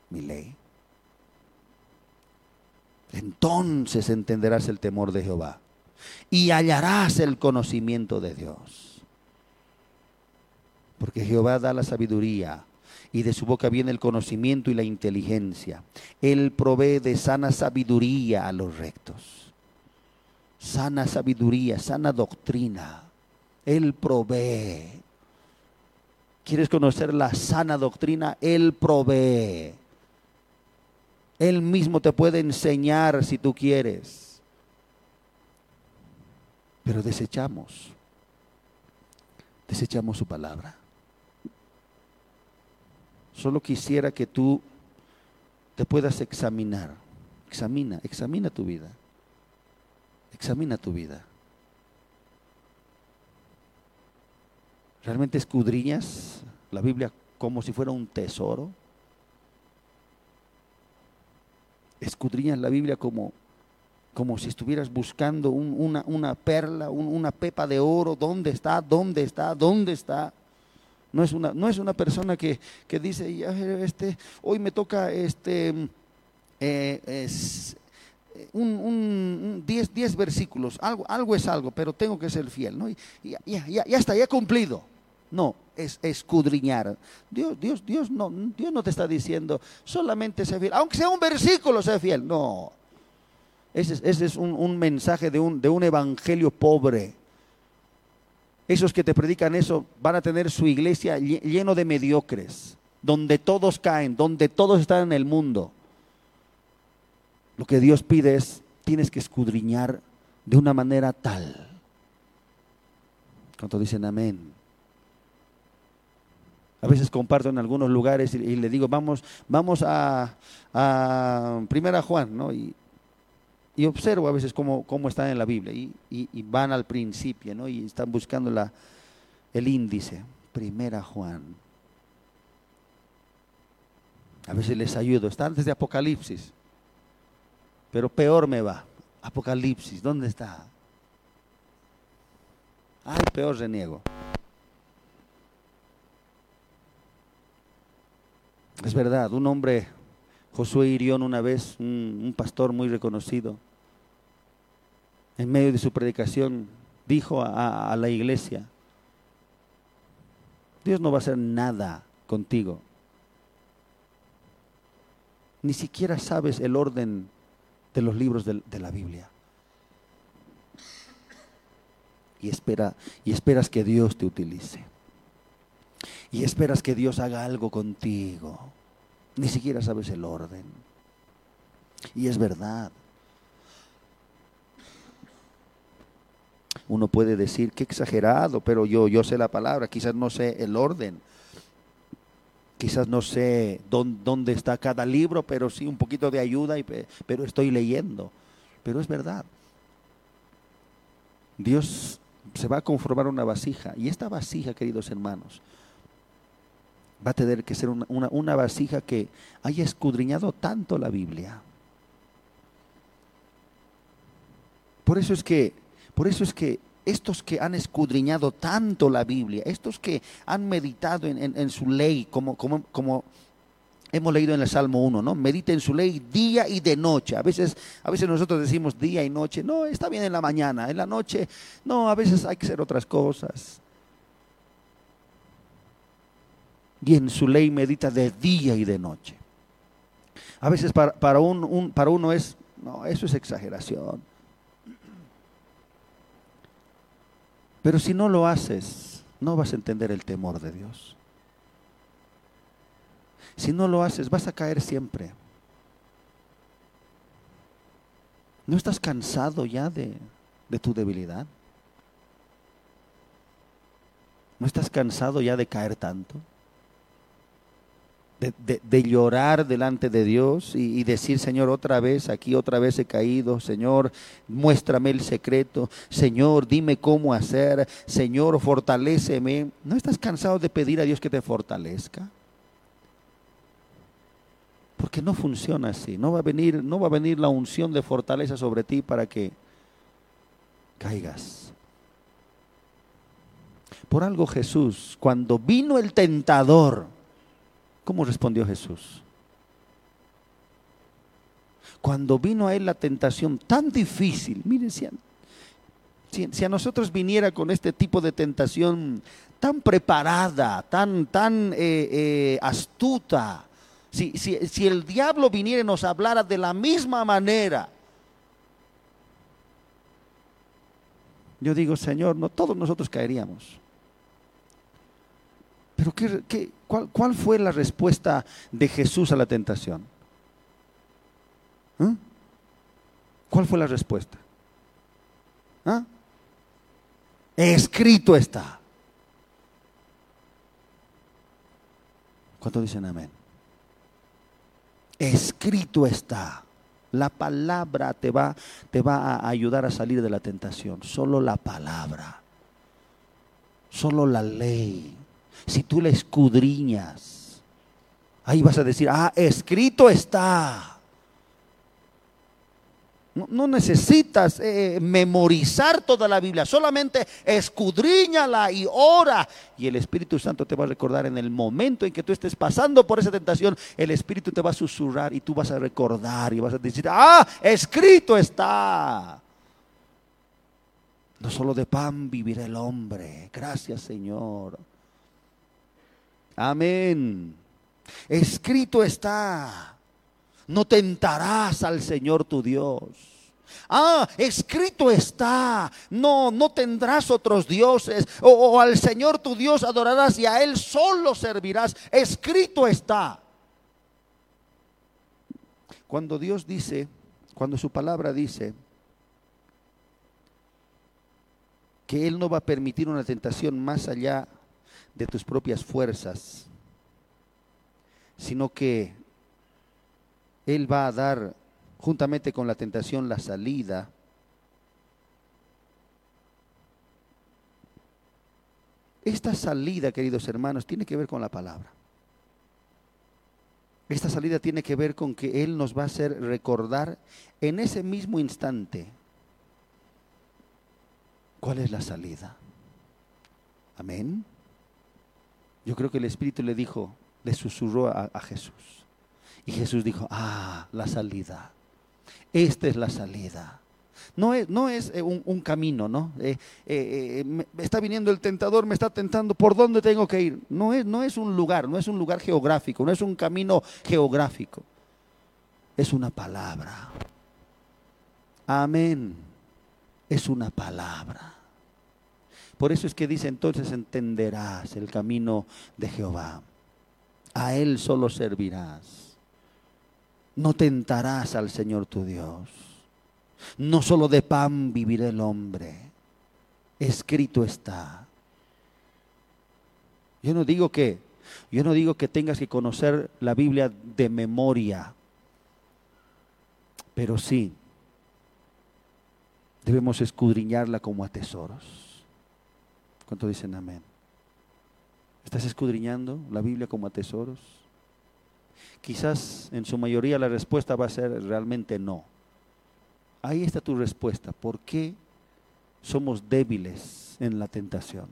mi ley entonces entenderás el temor de Jehová y hallarás el conocimiento de Dios. Porque Jehová da la sabiduría y de su boca viene el conocimiento y la inteligencia. Él provee de sana sabiduría a los rectos. Sana sabiduría, sana doctrina. Él provee. ¿Quieres conocer la sana doctrina? Él provee. Él mismo te puede enseñar si tú quieres. Pero desechamos. Desechamos su palabra. Solo quisiera que tú te puedas examinar Examina, examina tu vida. Examina tu vida. ¿Realmente escudriñas la Biblia como si fuera un tesoro? ¿Escudriñas la Biblia como, como si estuvieras buscando una, una, perla, una pepa de oro? ¿Dónde está? ¿Dónde está? ¿Dónde está? No es una, no es una persona que, que dice, este, hoy me toca este, eh, es, un 10 versículos, algo, algo es algo, pero tengo que ser fiel, ¿no? Y, ya, ya, ya está, ya he cumplido. No, es escudriñar. Dios, Dios, Dios no, Dios no te está diciendo solamente sé fiel, aunque sea un versículo, sé fiel. No. Ese, es un, mensaje de un, evangelio pobre. Esos que te predican eso van a tener su iglesia lleno de mediocres, donde todos caen, donde todos están en el mundo. Lo que Dios pide es, tienes que escudriñar de una manera tal. ¿Cuántos dicen amén? A veces comparto en algunos lugares y, le digo, vamos, vamos a, Primera Juan, ¿no? Y, observo a veces cómo, cómo están en la Biblia y, y, van al principio, ¿no? Y están buscando la, el índice. Primera Juan. A veces les ayudo. Está antes de Apocalipsis. Pero peor me va. Apocalipsis, ¿dónde está? Ay, peor reniego. Es verdad, un hombre, Josué Irión una vez, un, pastor muy reconocido, en medio de su predicación dijo a, la iglesia, Dios no va a hacer nada contigo. Ni siquiera sabes el orden de los libros de, la Biblia. Y, espera, y esperas que Dios te utilice. Y esperas que Dios haga algo contigo. Ni siquiera sabes el orden. Y es verdad. Uno puede decir que exagerado, pero yo, yo sé la palabra, quizás no sé el orden. Quizás no sé dónde, está cada libro, pero sí un poquito de ayuda, pero estoy leyendo. Pero es verdad. Dios se va a conformar una vasija. Y esta vasija, queridos hermanos, va a tener que ser una, vasija que haya escudriñado tanto la Biblia. Por eso es que, por eso es que estos que han escudriñado tanto la Biblia, estos que han meditado en, su ley, como, como, como, hemos leído en el Salmo 1, ¿no? Medita en su ley día y de noche. A veces, a veces nosotros decimos día y noche, no, está bien en la mañana, en la noche, no, a veces hay que hacer otras cosas. Y en su ley medita de día y de noche. A veces para, para, un, para uno es, no, eso es exageración. Pero si no lo haces, no vas a entender el temor de Dios. Si no lo haces, vas a caer siempre. ¿No estás cansado ya de, tu debilidad? ¿No estás cansado ya de caer tanto? De, llorar delante de Dios y, decir, Señor, otra vez, aquí otra vez he caído, Señor, muéstrame el secreto, Señor, dime cómo hacer, Señor, fortaléceme. ¿No estás cansado de pedir a Dios que te fortalezca? Porque no funciona así, no va a venir, no va a venir la unción de fortaleza sobre ti para que caigas. Por algo Jesús, cuando vino el tentador, ¿Cómo respondió Jesús? Cuando vino a él la tentación tan difícil, miren, si a, nosotros viniera con este tipo de tentación tan preparada, tan, tan eh, eh, astuta, si, si el diablo viniera y nos hablara de la misma manera, yo digo, Señor, no todos nosotros caeríamos. Pero ¿qué, cuál, fue la respuesta de Jesús a la tentación? ¿Ah? ¿Cuál fue la respuesta? ¿Ah? Escrito está. ¿Cuánto dicen amén? Escrito está. La palabra te va, te va a ayudar a salir de la tentación. Solo la palabra. Solo la ley. Si tú la escudriñas, ahí vas a decir, ah, escrito está. No, necesitas eh, memorizar toda la Biblia, solamente escudriñala y ora. Y el Espíritu Santo te va a recordar en el momento en que tú estés pasando por esa tentación, el Espíritu te va a susurrar y tú vas a recordar y vas a decir, ah, escrito está. No solo de pan vivirá el hombre. Gracias Señor. Amén. Escrito está no tentarás al Señor tu Dios. Ah, escrito está, no, no tendrás otros dioses, o, o, al Señor tu Dios adorarás y a Él solo servirás. Escrito está. Cuando Dios dice, cuando su palabra dice que Él no va a permitir una tentación más allá de tus propias fuerzas, sino que él va a dar, juntamente con la tentación, la salida. Esta salida, queridos hermanos, tiene que ver con la palabra. Esta salida tiene que ver con que Él nos va a hacer recordar en ese mismo instante cuál es la salida. Amén. Yo creo que el Espíritu le dijo, le susurró a, Jesús. Y Jesús dijo, ah, la salida. Esta es la salida. No es, no es eh, un, camino, ¿no? Eh, eh, está viniendo el tentador, me está tentando, ¿por dónde tengo que ir? No es, no es un lugar, no es un lugar geográfico, no es un camino geográfico. Es una palabra. Amén. Es una palabra. Por eso es que dice entonces entenderás el camino de Jehová. A Él solo servirás no tentarás al Señor tu Dios. No solo de pan vivirá el hombre. Escrito está. Yo no digo que yo no digo que tengas que conocer la Biblia de memoria. Pero sí debemos escudriñarla como a tesoros. ¿Cuánto dicen amén? ¿Estás escudriñando la Biblia como a tesoros? Quizás en su mayoría la respuesta va a ser realmente no. Ahí está tu respuesta. ¿Por qué somos débiles en la tentación?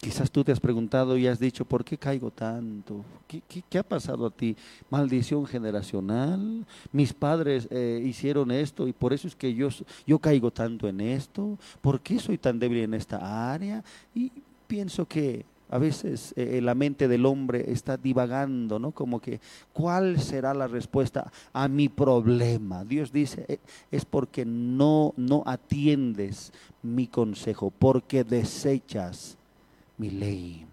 Quizás tú te has preguntado y has dicho, ¿por qué caigo tanto? ¿Qué, ha pasado a ti? ¿Maldición generacional? ¿Mis padres eh, hicieron esto y por eso es que yo, yo caigo tanto en esto? ¿Por qué soy tan débil en esta área? Y pienso que a veces eh, la mente del hombre está divagando, ¿no? Como que, ¿cuál será la respuesta a mi problema? Dios dice, eh, es porque no, no atiendes mi consejo, porque desechas mi ley.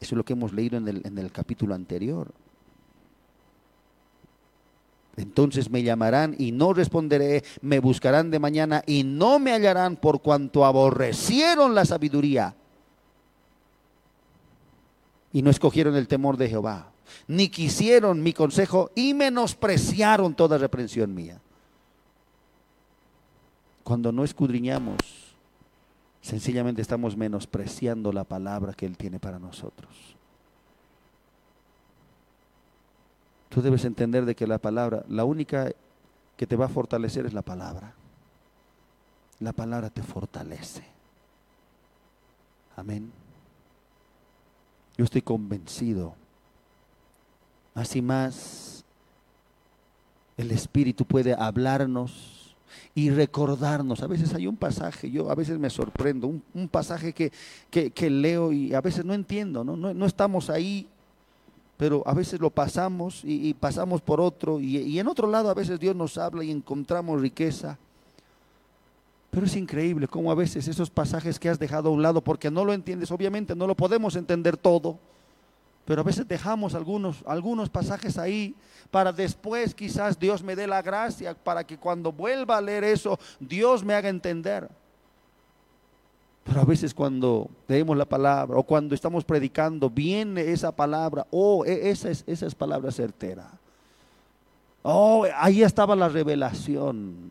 Eso es lo que hemos leído en el, en el capítulo anterior. Entonces me llamarán y no responderé, me buscarán de mañana y no me hallarán por cuanto aborrecieron la sabiduría y no escogieron el temor de Jehová, ni quisieron mi consejo y menospreciaron toda reprensión mía. Cuando no escudriñamos, sencillamente estamos menospreciando la palabra que Él tiene para nosotros. Tú debes entender de que la palabra, la única que te va a fortalecer es la palabra. La palabra te fortalece. Amén. Yo estoy convencido. Así más, el Espíritu puede hablarnos y recordarnos. A veces hay un pasaje, yo a veces me sorprendo, un, pasaje que, que, leo y a veces no entiendo, ¿no? No, estamos ahí, pero a veces lo pasamos y, pasamos por otro y, y en otro lado a veces Dios nos habla y encontramos riqueza. Pero es increíble cómo a veces esos pasajes que has dejado a un lado porque no lo entiendes, obviamente no lo podemos entender todo, pero a veces dejamos algunos, algunos pasajes ahí para después quizás Dios me dé la gracia para que cuando vuelva a leer eso Dios me haga entender. Pero a veces cuando leemos la palabra o cuando estamos predicando, viene esa palabra, oh, e, esa es, esa es palabra certera. Oh, ahí estaba la revelación.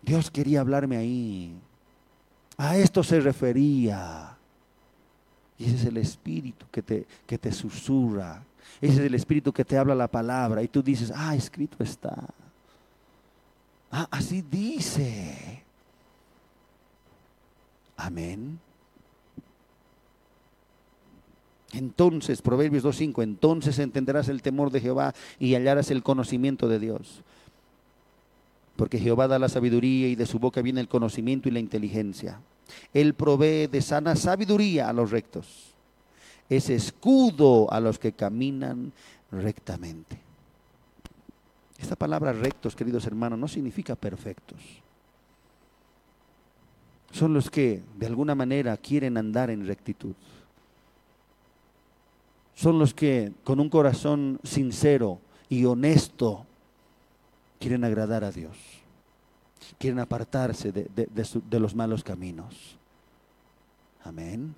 Dios quería hablarme ahí. A esto se refería. Y ese es el espíritu que te, que te susurra. Ese es el espíritu que te habla la palabra. Y tú dices, ah, escrito está. Ah, así dice. Amén. Entonces, Proverbios 2.5, entonces entenderás el temor de Jehová y hallarás el conocimiento de Dios. Porque Jehová da la sabiduría y de su boca viene el conocimiento y la inteligencia. Él provee de sana sabiduría a los rectos. Es escudo a los que caminan rectamente. Esta palabra rectos, queridos hermanos, no significa perfectos. Son los que de alguna manera quieren andar en rectitud. Son los que con un corazón sincero y honesto quieren agradar a Dios. Quieren apartarse de, los malos caminos. Amén.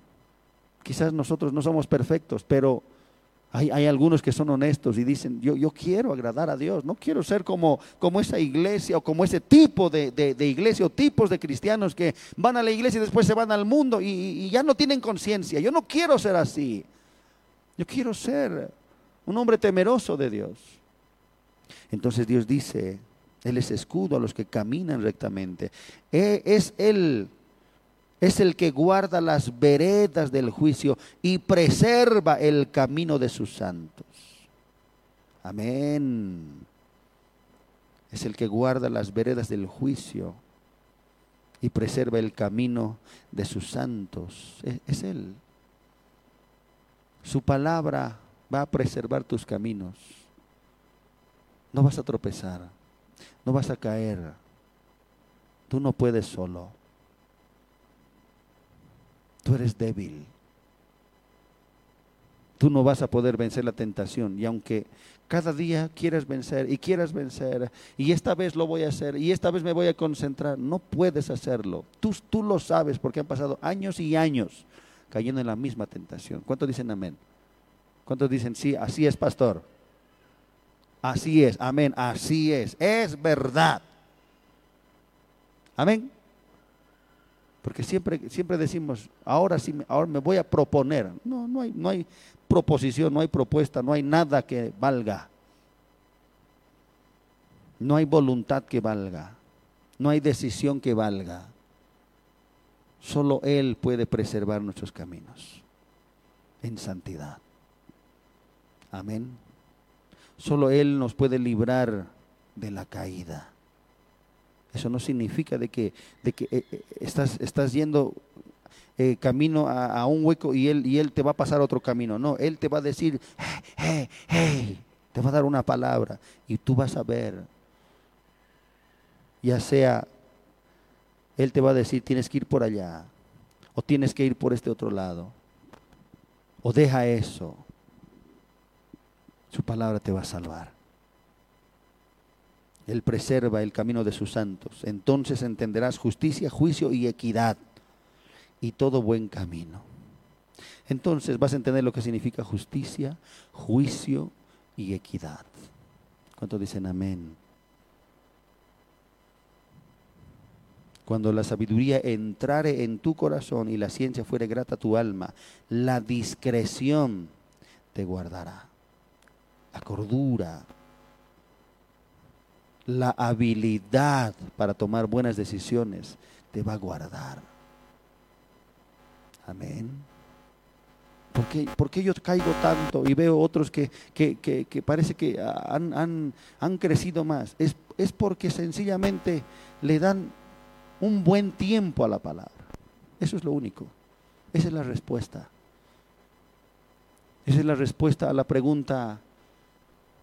Quizás nosotros no somos perfectos, pero hay, algunos que son honestos y dicen, yo, yo quiero agradar a Dios, no quiero ser como, como esa iglesia o como ese tipo de, iglesia o tipos de cristianos que van a la iglesia y después se van al mundo y ya no tienen conciencia. Yo no quiero ser así. Yo quiero ser un hombre temeroso de Dios. Entonces Dios dice, Él es escudo a los que caminan rectamente. E, es Él es el que guarda las veredas del juicio y preserva el camino de sus santos. Amén. Es el que guarda las veredas del juicio y preserva el camino de sus santos. Es, es Él. Su palabra va a preservar tus caminos. No vas a tropezar, no vas a caer. Tú no puedes solo. Tú eres débil. Tú no vas a poder vencer la tentación. Y aunque cada día quieras vencer y quieras vencer, y esta vez lo voy a hacer, y esta vez me voy a concentrar, no puedes hacerlo. Tú, tú lo sabes porque han pasado años y años cayendo en la misma tentación. ¿Cuántos dicen amén? ¿Cuántos dicen sí? Así es, pastor. Así es, amén, así es. Es verdad. Amén. Porque siempre, siempre decimos, ahora sí, ahora me voy a proponer. No, no hay, no hay proposición, no hay propuesta, no hay nada que valga. No hay voluntad que valga. No hay decisión que valga. Solo Él puede preservar nuestros caminos en santidad. Amén. Solo Él nos puede librar de la caída. Eso no significa de que, de que eh, eh, estás, estás yendo eh, camino a, un hueco y él, y él te va a pasar otro camino. No, Él te va a decir, hey, hey, te va a dar una palabra y tú vas a ver. Ya sea, Él te va a decir, tienes que ir por allá o tienes que ir por este otro lado. O deja eso. Su palabra te va a salvar. Él preserva el camino de sus santos. Entonces entenderás justicia, juicio y equidad y todo buen camino. Entonces vas a entender lo que significa justicia, juicio y equidad. ¿Cuántos dicen amén? Cuando la sabiduría entrare en tu corazón y la ciencia fuere grata a tu alma, la discreción te guardará. La cordura, la habilidad para tomar buenas decisiones te va a guardar. Amén. ¿Por qué, yo caigo tanto y veo otros que, parece que han, han, crecido más? Es, es porque sencillamente le dan un buen tiempo a la palabra. Eso es lo único. Esa es la respuesta. Esa es la respuesta a la pregunta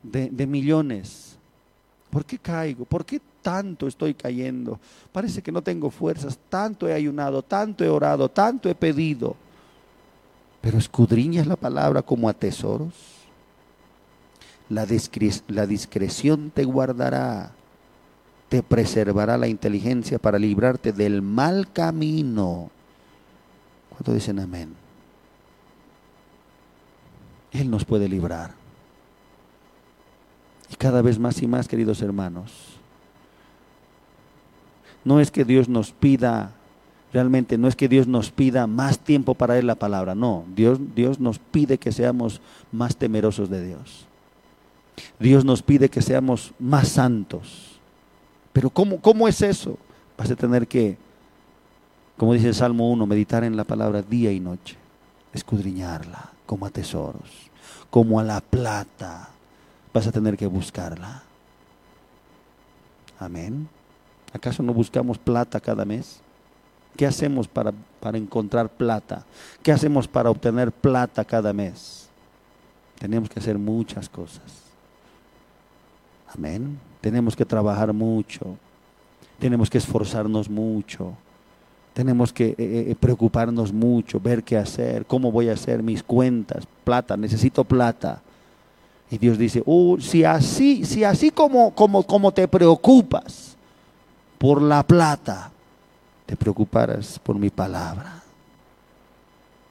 de, millones. ¿Por qué caigo? ¿Por qué tanto estoy cayendo? Parece que no tengo fuerzas. Tanto he ayunado, tanto he orado, tanto he pedido. Pero escudriñas la palabra como a tesoros. La, la discreción te guardará, te preservará la inteligencia para librarte del mal camino. ¿Cuánto dicen amén? Él nos puede librar. Cada vez más y más, queridos hermanos. No es que Dios nos pida, realmente no es que Dios nos pida más tiempo para leer la palabra, no, Dios, Dios nos pide que seamos más temerosos de Dios. Dios nos pide que seamos más santos. Pero ¿cómo, cómo es eso? Vas a tener que, como dice el Salmo 1, meditar en la palabra día y noche, escudriñarla como a tesoros, como a la plata. Vas a tener que buscarla. Amén. ¿Acaso no buscamos plata cada mes? ¿Qué hacemos para, para, encontrar plata? ¿Qué hacemos para obtener plata cada mes? Tenemos que hacer muchas cosas. Amén. Tenemos que trabajar mucho. Tenemos que esforzarnos mucho. Tenemos que eh, eh, preocuparnos mucho, ver qué hacer, cómo voy a hacer mis cuentas, plata, necesito plata. Y Dios dice, uh, si así, si así como, como, como te preocupas por la plata, te preocuparas por mi palabra,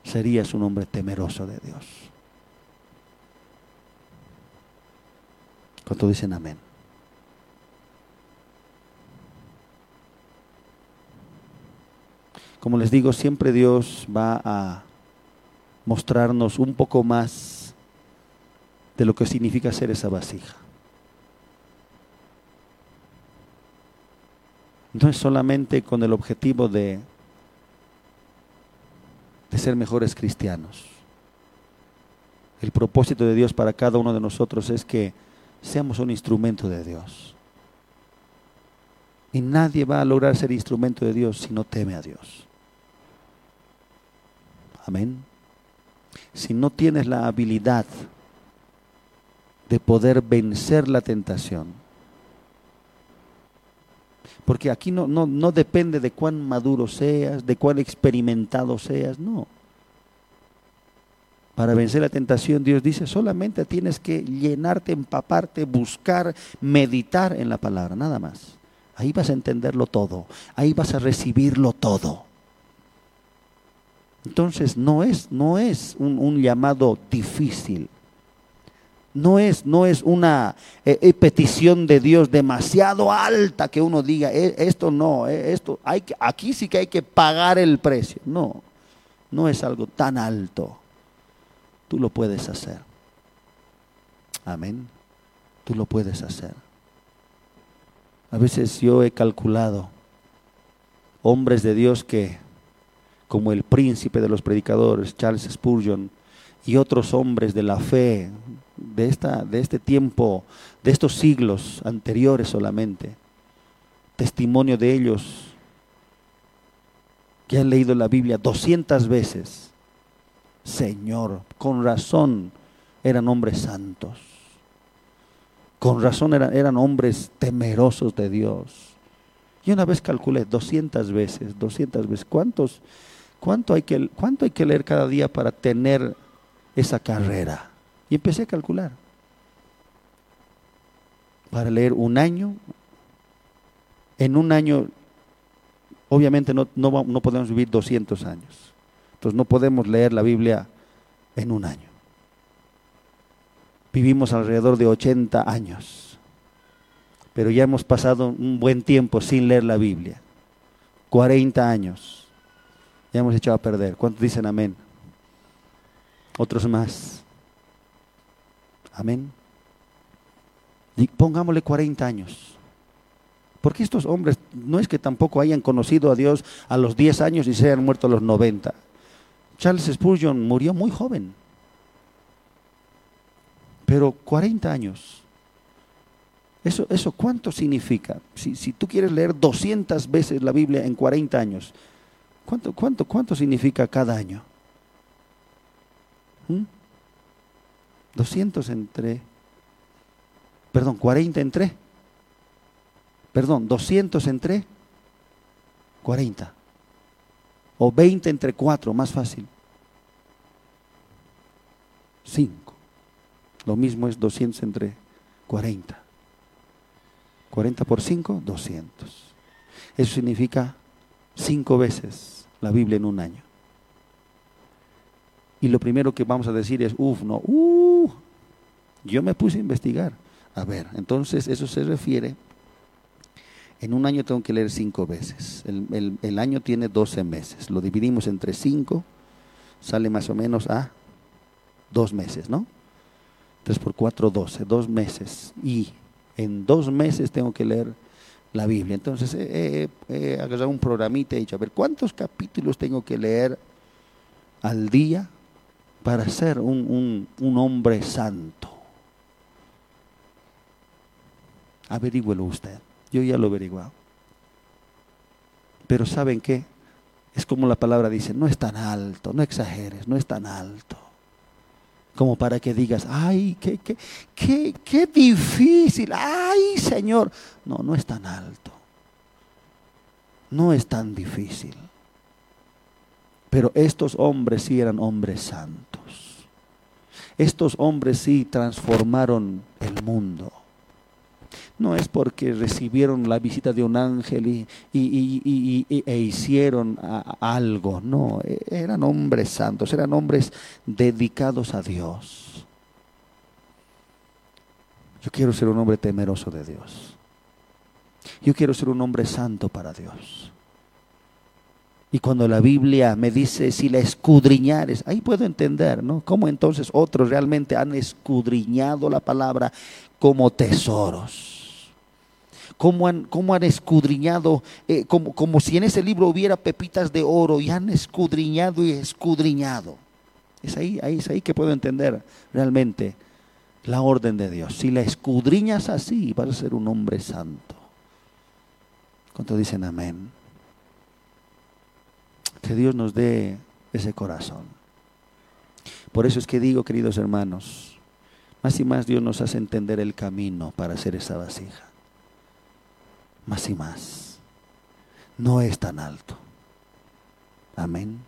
serías un hombre temeroso de Dios. ¿Cuánto dicen amén? Como les digo, siempre Dios va a mostrarnos un poco más de lo que significa ser esa vasija. No es solamente con el objetivo de, de ser mejores cristianos. El propósito de Dios para cada uno de nosotros es que seamos un instrumento de Dios. Y nadie va a lograr ser instrumento de Dios si no teme a Dios. Amén. Si no tienes la habilidad de poder vencer la tentación, porque aquí no, no, no depende de cuán maduro seas, de cuán experimentado seas, no. Para vencer la tentación, Dios dice, solamente tienes que llenarte, empaparte, buscar, meditar en la palabra, nada más. Ahí vas a entenderlo todo, ahí vas a recibirlo todo. Entonces no es, no es un, llamado difícil. No es, no es una eh, eh, petición de Dios demasiado alta que uno diga, eh, esto no, esto hay que, aquí sí que hay que pagar el precio. No, no es algo tan alto tú lo puedes hacer. Amén. Tú lo puedes hacer. A veces yo he calculado hombres de Dios que, como el príncipe de los predicadores, Charles Spurgeon, y otros hombres de la fe de, esta, de este tiempo, de estos siglos anteriores solamente, testimonio de ellos que han leído la Biblia 200 veces Señor. Con razón eran hombres santos. Con razón eran, eran hombres temerosos de Dios. Y una vez calculé 200 veces, 200 veces. ¿Cuántos, cuánto, hay que, ¿Cuánto hay que leer cada día para tener esa carrera? Y empecé a calcular. Para leer un año, en un año, obviamente no, no, no podemos vivir 200 años. Entonces no podemos leer la Biblia en un año. Vivimos alrededor de 80 años, pero ya hemos pasado un buen tiempo sin leer la Biblia. 40 años. Ya hemos echado a perder. ¿Cuántos dicen amén? Otros más. Amén. Y pongámosle 40 años. Porque estos hombres no es que tampoco hayan conocido a Dios a los 10 años y se hayan muerto a los 90. Charles Spurgeon murió muy joven, pero 40 años. ¿Eso, eso cuánto significa? Si, si, tú quieres leer 200 veces la Biblia en 40 años, ¿cuánto, cuánto, cuánto significa cada año? 200 ¿Mm? entre, perdón, 40 entre, perdón, 200 entre 40. O 20 entre 4, más fácil. 5. Lo mismo es 200 entre 40. 40 por 5, 200. Eso significa 5 veces la Biblia en un año. Y lo primero que vamos a decir es, uff, no, uh, yo me puse a investigar. A ver, entonces eso se refiere, en un año tengo que leer cinco veces. El, año tiene 12 meses. Lo dividimos entre cinco, sale más o menos a dos meses, ¿no? 3 por 4, 12, dos meses. Y en dos meses tengo que leer la Biblia. Entonces he, agarrado un programita y he dicho, a ver, ¿cuántos capítulos tengo que leer al día para ser un hombre santo? Averígüelo usted. Yo ya lo he averiguado. Pero ¿saben qué? Es como la palabra dice, no es tan alto, no exageres, no es tan alto. Como para que digas, ay, qué, qué, qué, qué difícil, ay, Señor. No, no es tan alto. No es tan difícil. Pero estos hombres sí eran hombres santos. Estos hombres sí transformaron el mundo no es porque recibieron la visita de un ángel y, e hicieron algo, no, e, eran hombres santos, eran hombres dedicados a Dios. Yo quiero ser un hombre temeroso de Dios. Yo quiero ser un hombre santo para Dios. Y cuando la Biblia me dice si la escudriñares, ahí puedo entender, ¿no? Cómo entonces otros realmente han escudriñado la palabra como tesoros cómo han, han escudriñado, eh, como, como si en ese libro hubiera pepitas de oro y han escudriñado y escudriñado. Es ahí, ahí, es ahí que puedo entender realmente la orden de Dios. Si la escudriñas así, vas a ser un hombre santo. ¿Cuánto dicen amén? Que Dios nos dé ese corazón. Por eso es que digo, queridos hermanos, más y más Dios nos hace entender el camino para hacer esa vasija más y más. No es tan alto. Amén.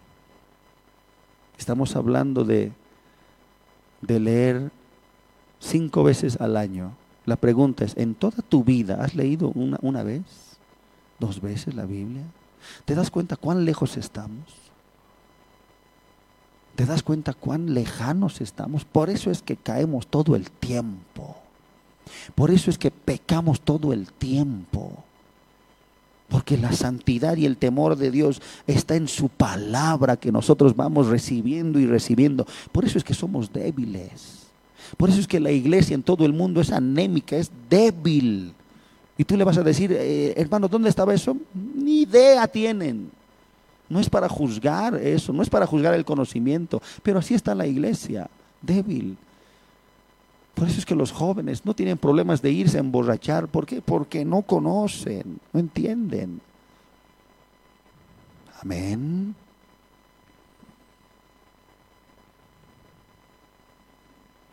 Estamos hablando de, de leer cinco veces al año. La pregunta es, ¿en toda tu vida has leído una, una vez, dos veces la Biblia? ¿Te das cuenta cuán lejos estamos? ¿Te das cuenta cuán lejanos estamos? Por eso es que caemos todo el tiempo. Por eso es que pecamos todo el tiempo. Porque la santidad y el temor de Dios está en su palabra que nosotros vamos recibiendo y recibiendo. Por eso es que somos débiles. Por eso es que la iglesia en todo el mundo es anémica, es débil. Y tú le vas a decir, eh, hermano, ¿dónde estaba eso? Ni idea tienen. No es para juzgar eso, no es para juzgar el conocimiento, pero así está la iglesia, débil. Por eso es que los jóvenes no tienen problemas de irse a emborrachar. ¿Por qué? Porque no conocen, no entienden. Amén.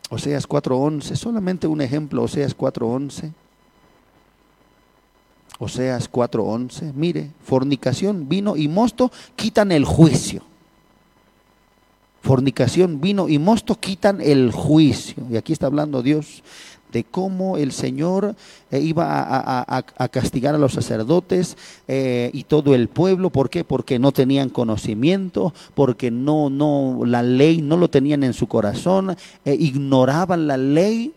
Oseas 4.11, solamente un ejemplo, Oseas 4.11. Oseas 4.11, mire, fornicación, vino y mosto quitan el juicio fornicación, vino y mosto quitan el juicio. Y aquí está hablando Dios de cómo el Señor eh, iba a, castigar a los sacerdotes eh, y todo el pueblo. ¿Por qué? Porque no tenían conocimiento, porque no, no, la ley no lo tenían en su corazón, eh, ignoraban la ley.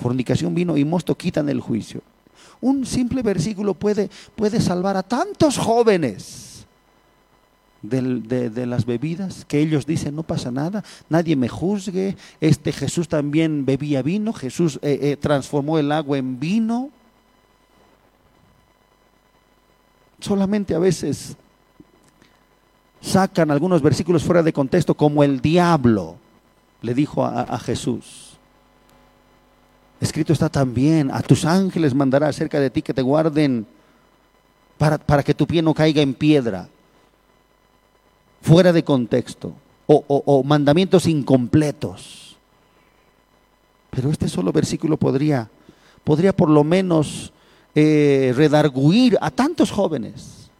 Fornicación, vino y mosto quitan el juicio. Un simple versículo puede, puede salvar a tantos jóvenes de, las bebidas, que ellos dicen no pasa nada, nadie me juzgue, este Jesús también bebía vino, Jesús eh, eh, transformó el agua en vino. Solamente a veces sacan algunos versículos fuera de contexto, como el diablo le dijo a, Jesús. Escrito está también, a tus ángeles mandará cerca de ti que te guarden para, para que tu pie no caiga en piedra fuera de contexto o, mandamientos incompletos. Pero este solo versículo podría, podría por lo menos eh, redarguir a tantos jóvenes.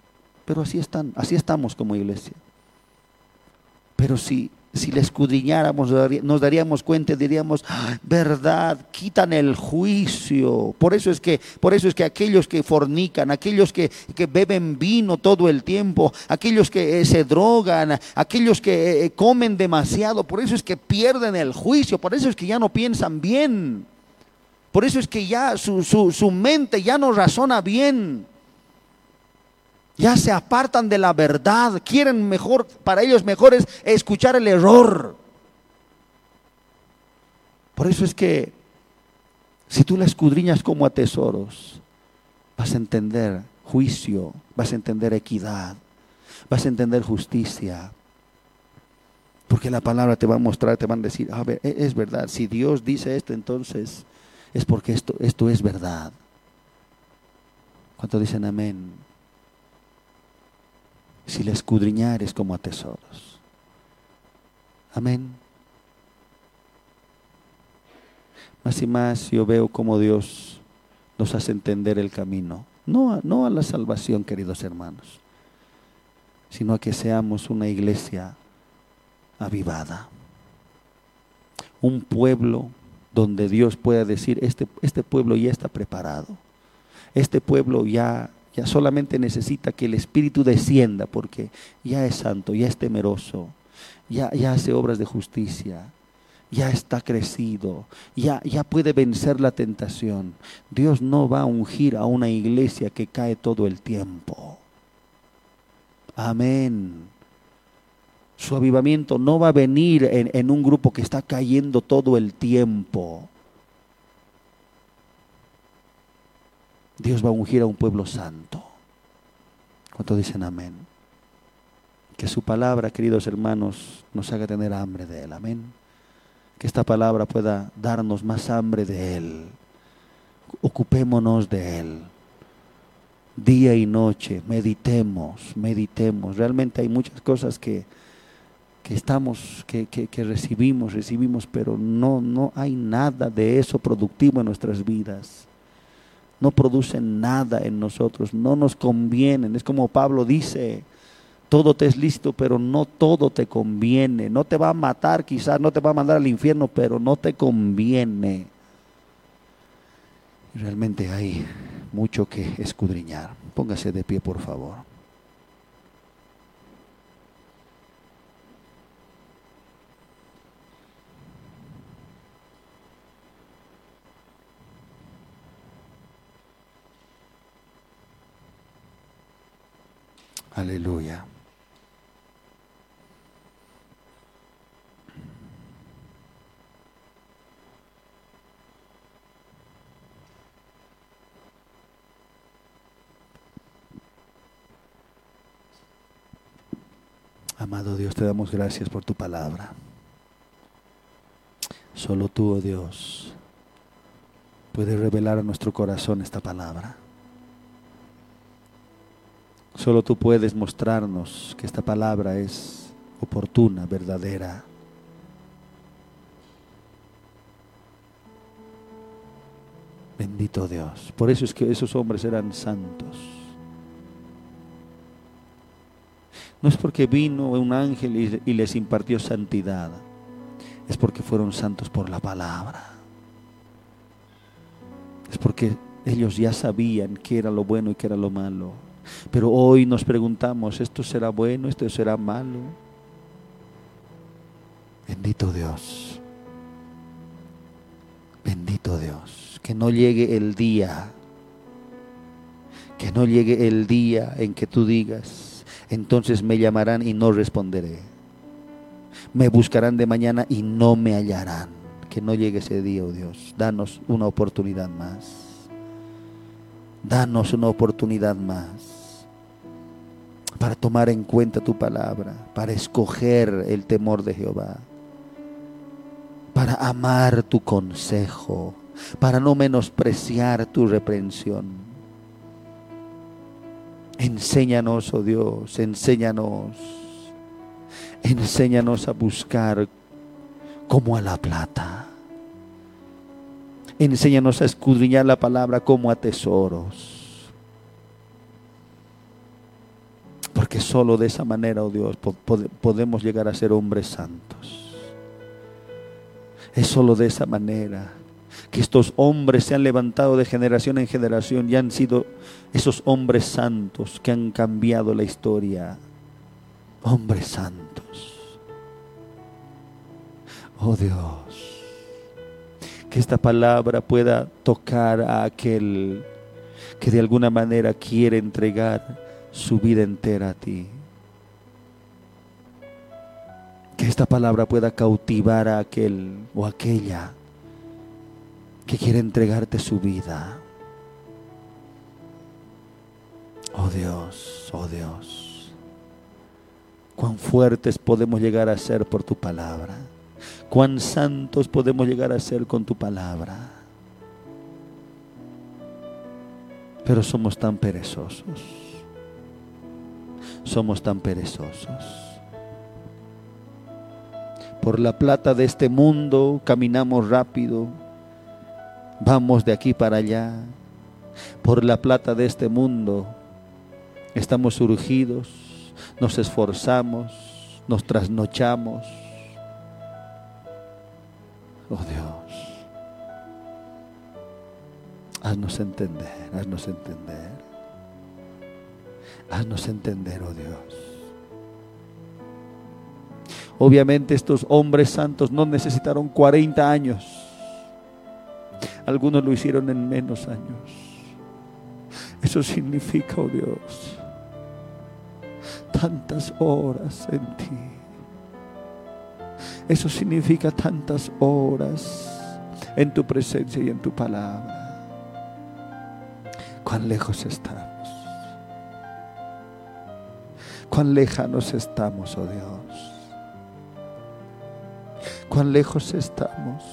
Pero así están, así estamos como iglesia. Pero si si le escudriñáramos nos daríamos cuenta diríamos, ah, verdad, quitan el juicio. Por eso es que, por eso es que aquellos que fornican, aquellos que, beben vino todo el tiempo, aquellos que eh, se drogan, aquellos que eh, comen demasiado, por eso es que pierden el juicio, por eso es que ya no piensan bien. Por eso es que ya su, su, su mente ya no razona bien. Ya se apartan de la verdad. Quieren mejor, para ellos mejor es escuchar el error. Por eso es que si tú la escudriñas como a tesoros, vas a entender juicio, vas a entender equidad, vas a entender justicia. Porque la palabra te va a mostrar, te van a decir, a ver, e-, es verdad, si Dios dice esto, entonces es porque esto, esto es verdad. ¿Cuánto dicen amén? Si la escudriñares como a tesoros. Amén. Más y más yo veo como Dios nos hace entender el camino. No a, no la salvación, queridos hermanos, sino a que seamos una iglesia avivada. Un pueblo donde Dios pueda decir, este, este pueblo ya está preparado. Este pueblo ya, ya solamente necesita que el Espíritu descienda porque ya es santo, ya es temeroso, ya, ya hace obras de justicia, ya está crecido, ya, ya puede vencer la tentación. Dios no va a ungir a una iglesia que cae todo el tiempo. Amén. Su avivamiento no va a venir en, en un grupo que está cayendo todo el tiempo. Dios va a ungir a un pueblo santo. ¿Cuánto dicen amén? Que su palabra, queridos hermanos, nos haga tener hambre de él. Amén. Que esta palabra pueda darnos más hambre de él. Ocupémonos de él. Día y noche, meditemos, meditemos. Realmente hay muchas cosas que, que estamos, que, que, que, recibimos, recibimos, pero no, no hay nada de eso productivo en nuestras vidas. No producen nada en nosotros, no nos convienen. Es como Pablo dice, todo te es listo, pero no todo te conviene. No te va a matar quizás, no te va a mandar al infierno, pero no te conviene. Realmente hay mucho que escudriñar. Póngase de pie, por favor. Aleluya. Amado Dios, te damos gracias por tu palabra. Solo tú, oh Dios, puedes revelar a nuestro corazón esta palabra. Solo tú puedes mostrarnos que esta palabra es oportuna, verdadera. Bendito Dios. Por eso es que esos hombres eran santos. No es porque vino un ángel y, les impartió santidad. Es porque fueron santos por la palabra. Es porque ellos ya sabían qué era lo bueno y qué era lo malo. Pero hoy nos preguntamos, ¿esto será bueno? ¿Esto será malo? Bendito Dios. Bendito Dios. Que no llegue el día. Que no llegue el día en que tú digas, entonces me llamarán y no responderé. Me buscarán de mañana y no me hallarán. Que no llegue ese día, oh Dios. Danos una oportunidad más. Danos una oportunidad más para tomar en cuenta tu palabra, para escoger el temor de Jehová, para amar tu consejo, para no menospreciar tu reprensión. Enséñanos, oh Dios, enséñanos, enséñanos a buscar como a la plata. Enséñanos a escudriñar la palabra como a tesoros Porque solo de esa manera, oh Dios, podemos llegar a ser hombres santos. Es solo de esa manera que estos hombres se han levantado de generación en generación y han sido esos hombres santos que han cambiado la historia. Hombres santos. Oh Dios Que esta palabra pueda tocar a aquel que de alguna manera quiere entregar su vida entera a ti. Que esta palabra pueda cautivar a aquel o aquella que quiere entregarte su vida. Oh Dios, oh Dios, cuán fuertes podemos llegar a ser por tu palabra, cuán santos podemos llegar a ser con tu palabra. Pero somos tan perezosos, somos tan perezosos. Por la plata de este mundo caminamos rápido, vamos de aquí para allá. Por la plata de este mundo Estamos surgidos, nos esforzamos, nos trasnochamos. Oh Dios, haznos entender, haznos entender. Haznos entender, oh Dios. Obviamente estos hombres santos no necesitaron 40 años. Algunos lo hicieron en menos años. Eso significa, oh Dios, tantas horas en ti. Eso significa tantas horas en tu presencia y en tu palabra. Cuán lejos estamos. Cuán lejanos estamos, oh Dios. Cuán lejos estamos.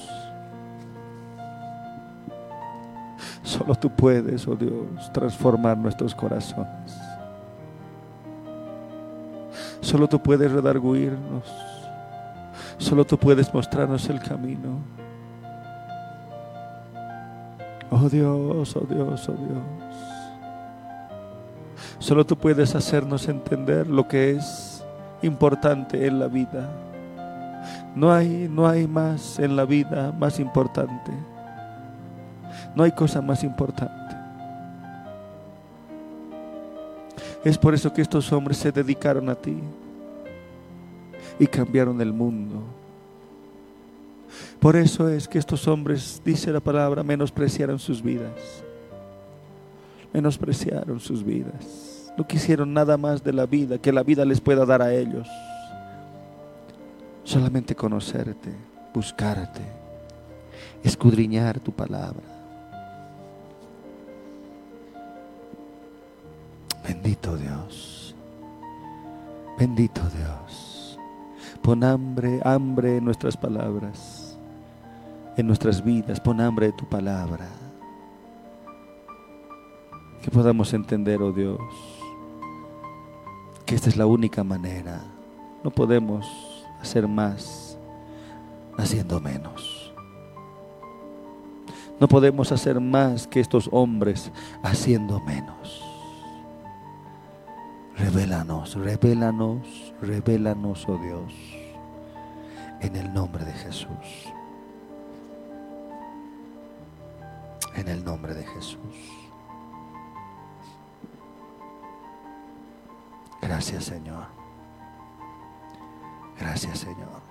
Solo tú puedes, oh Dios, transformar nuestros corazones. Solo tú puedes redarguirnos. Solo tú puedes mostrarnos el camino. Oh Dios, oh Dios, oh Dios. Solo tú puedes hacernos entender lo que es importante en la vida. No hay, no hay más en la vida más importante. No hay cosa más importante. Es por eso que estos hombres se dedicaron a ti y cambiaron el mundo. Por eso es que estos hombres, dice la palabra, menospreciaron sus vidas. Menospreciaron sus vidas. No quisieron nada más de la vida que la vida les pueda dar a ellos. Solamente conocerte, buscarte, escudriñar tu palabra. Bendito Dios. Bendito Dios. Pon hambre, hambre en nuestras palabras, en nuestras vidas. Pon hambre de tu palabra. Que podamos entender, oh Dios, que esta es la única manera. No podemos hacer más haciendo menos. No podemos hacer más que estos hombres haciendo menos. Revélanos, revélanos, revélanos, oh Dios, en el nombre de Jesús. En el nombre de Jesús. Gracias, Señor. Gracias, Señor.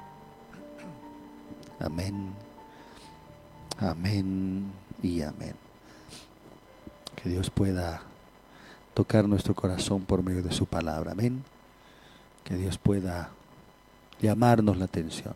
Amén. Amén y amén. Que Dios pueda tocar nuestro corazón por medio de su palabra. Amén. Que Dios pueda llamarnos la atención.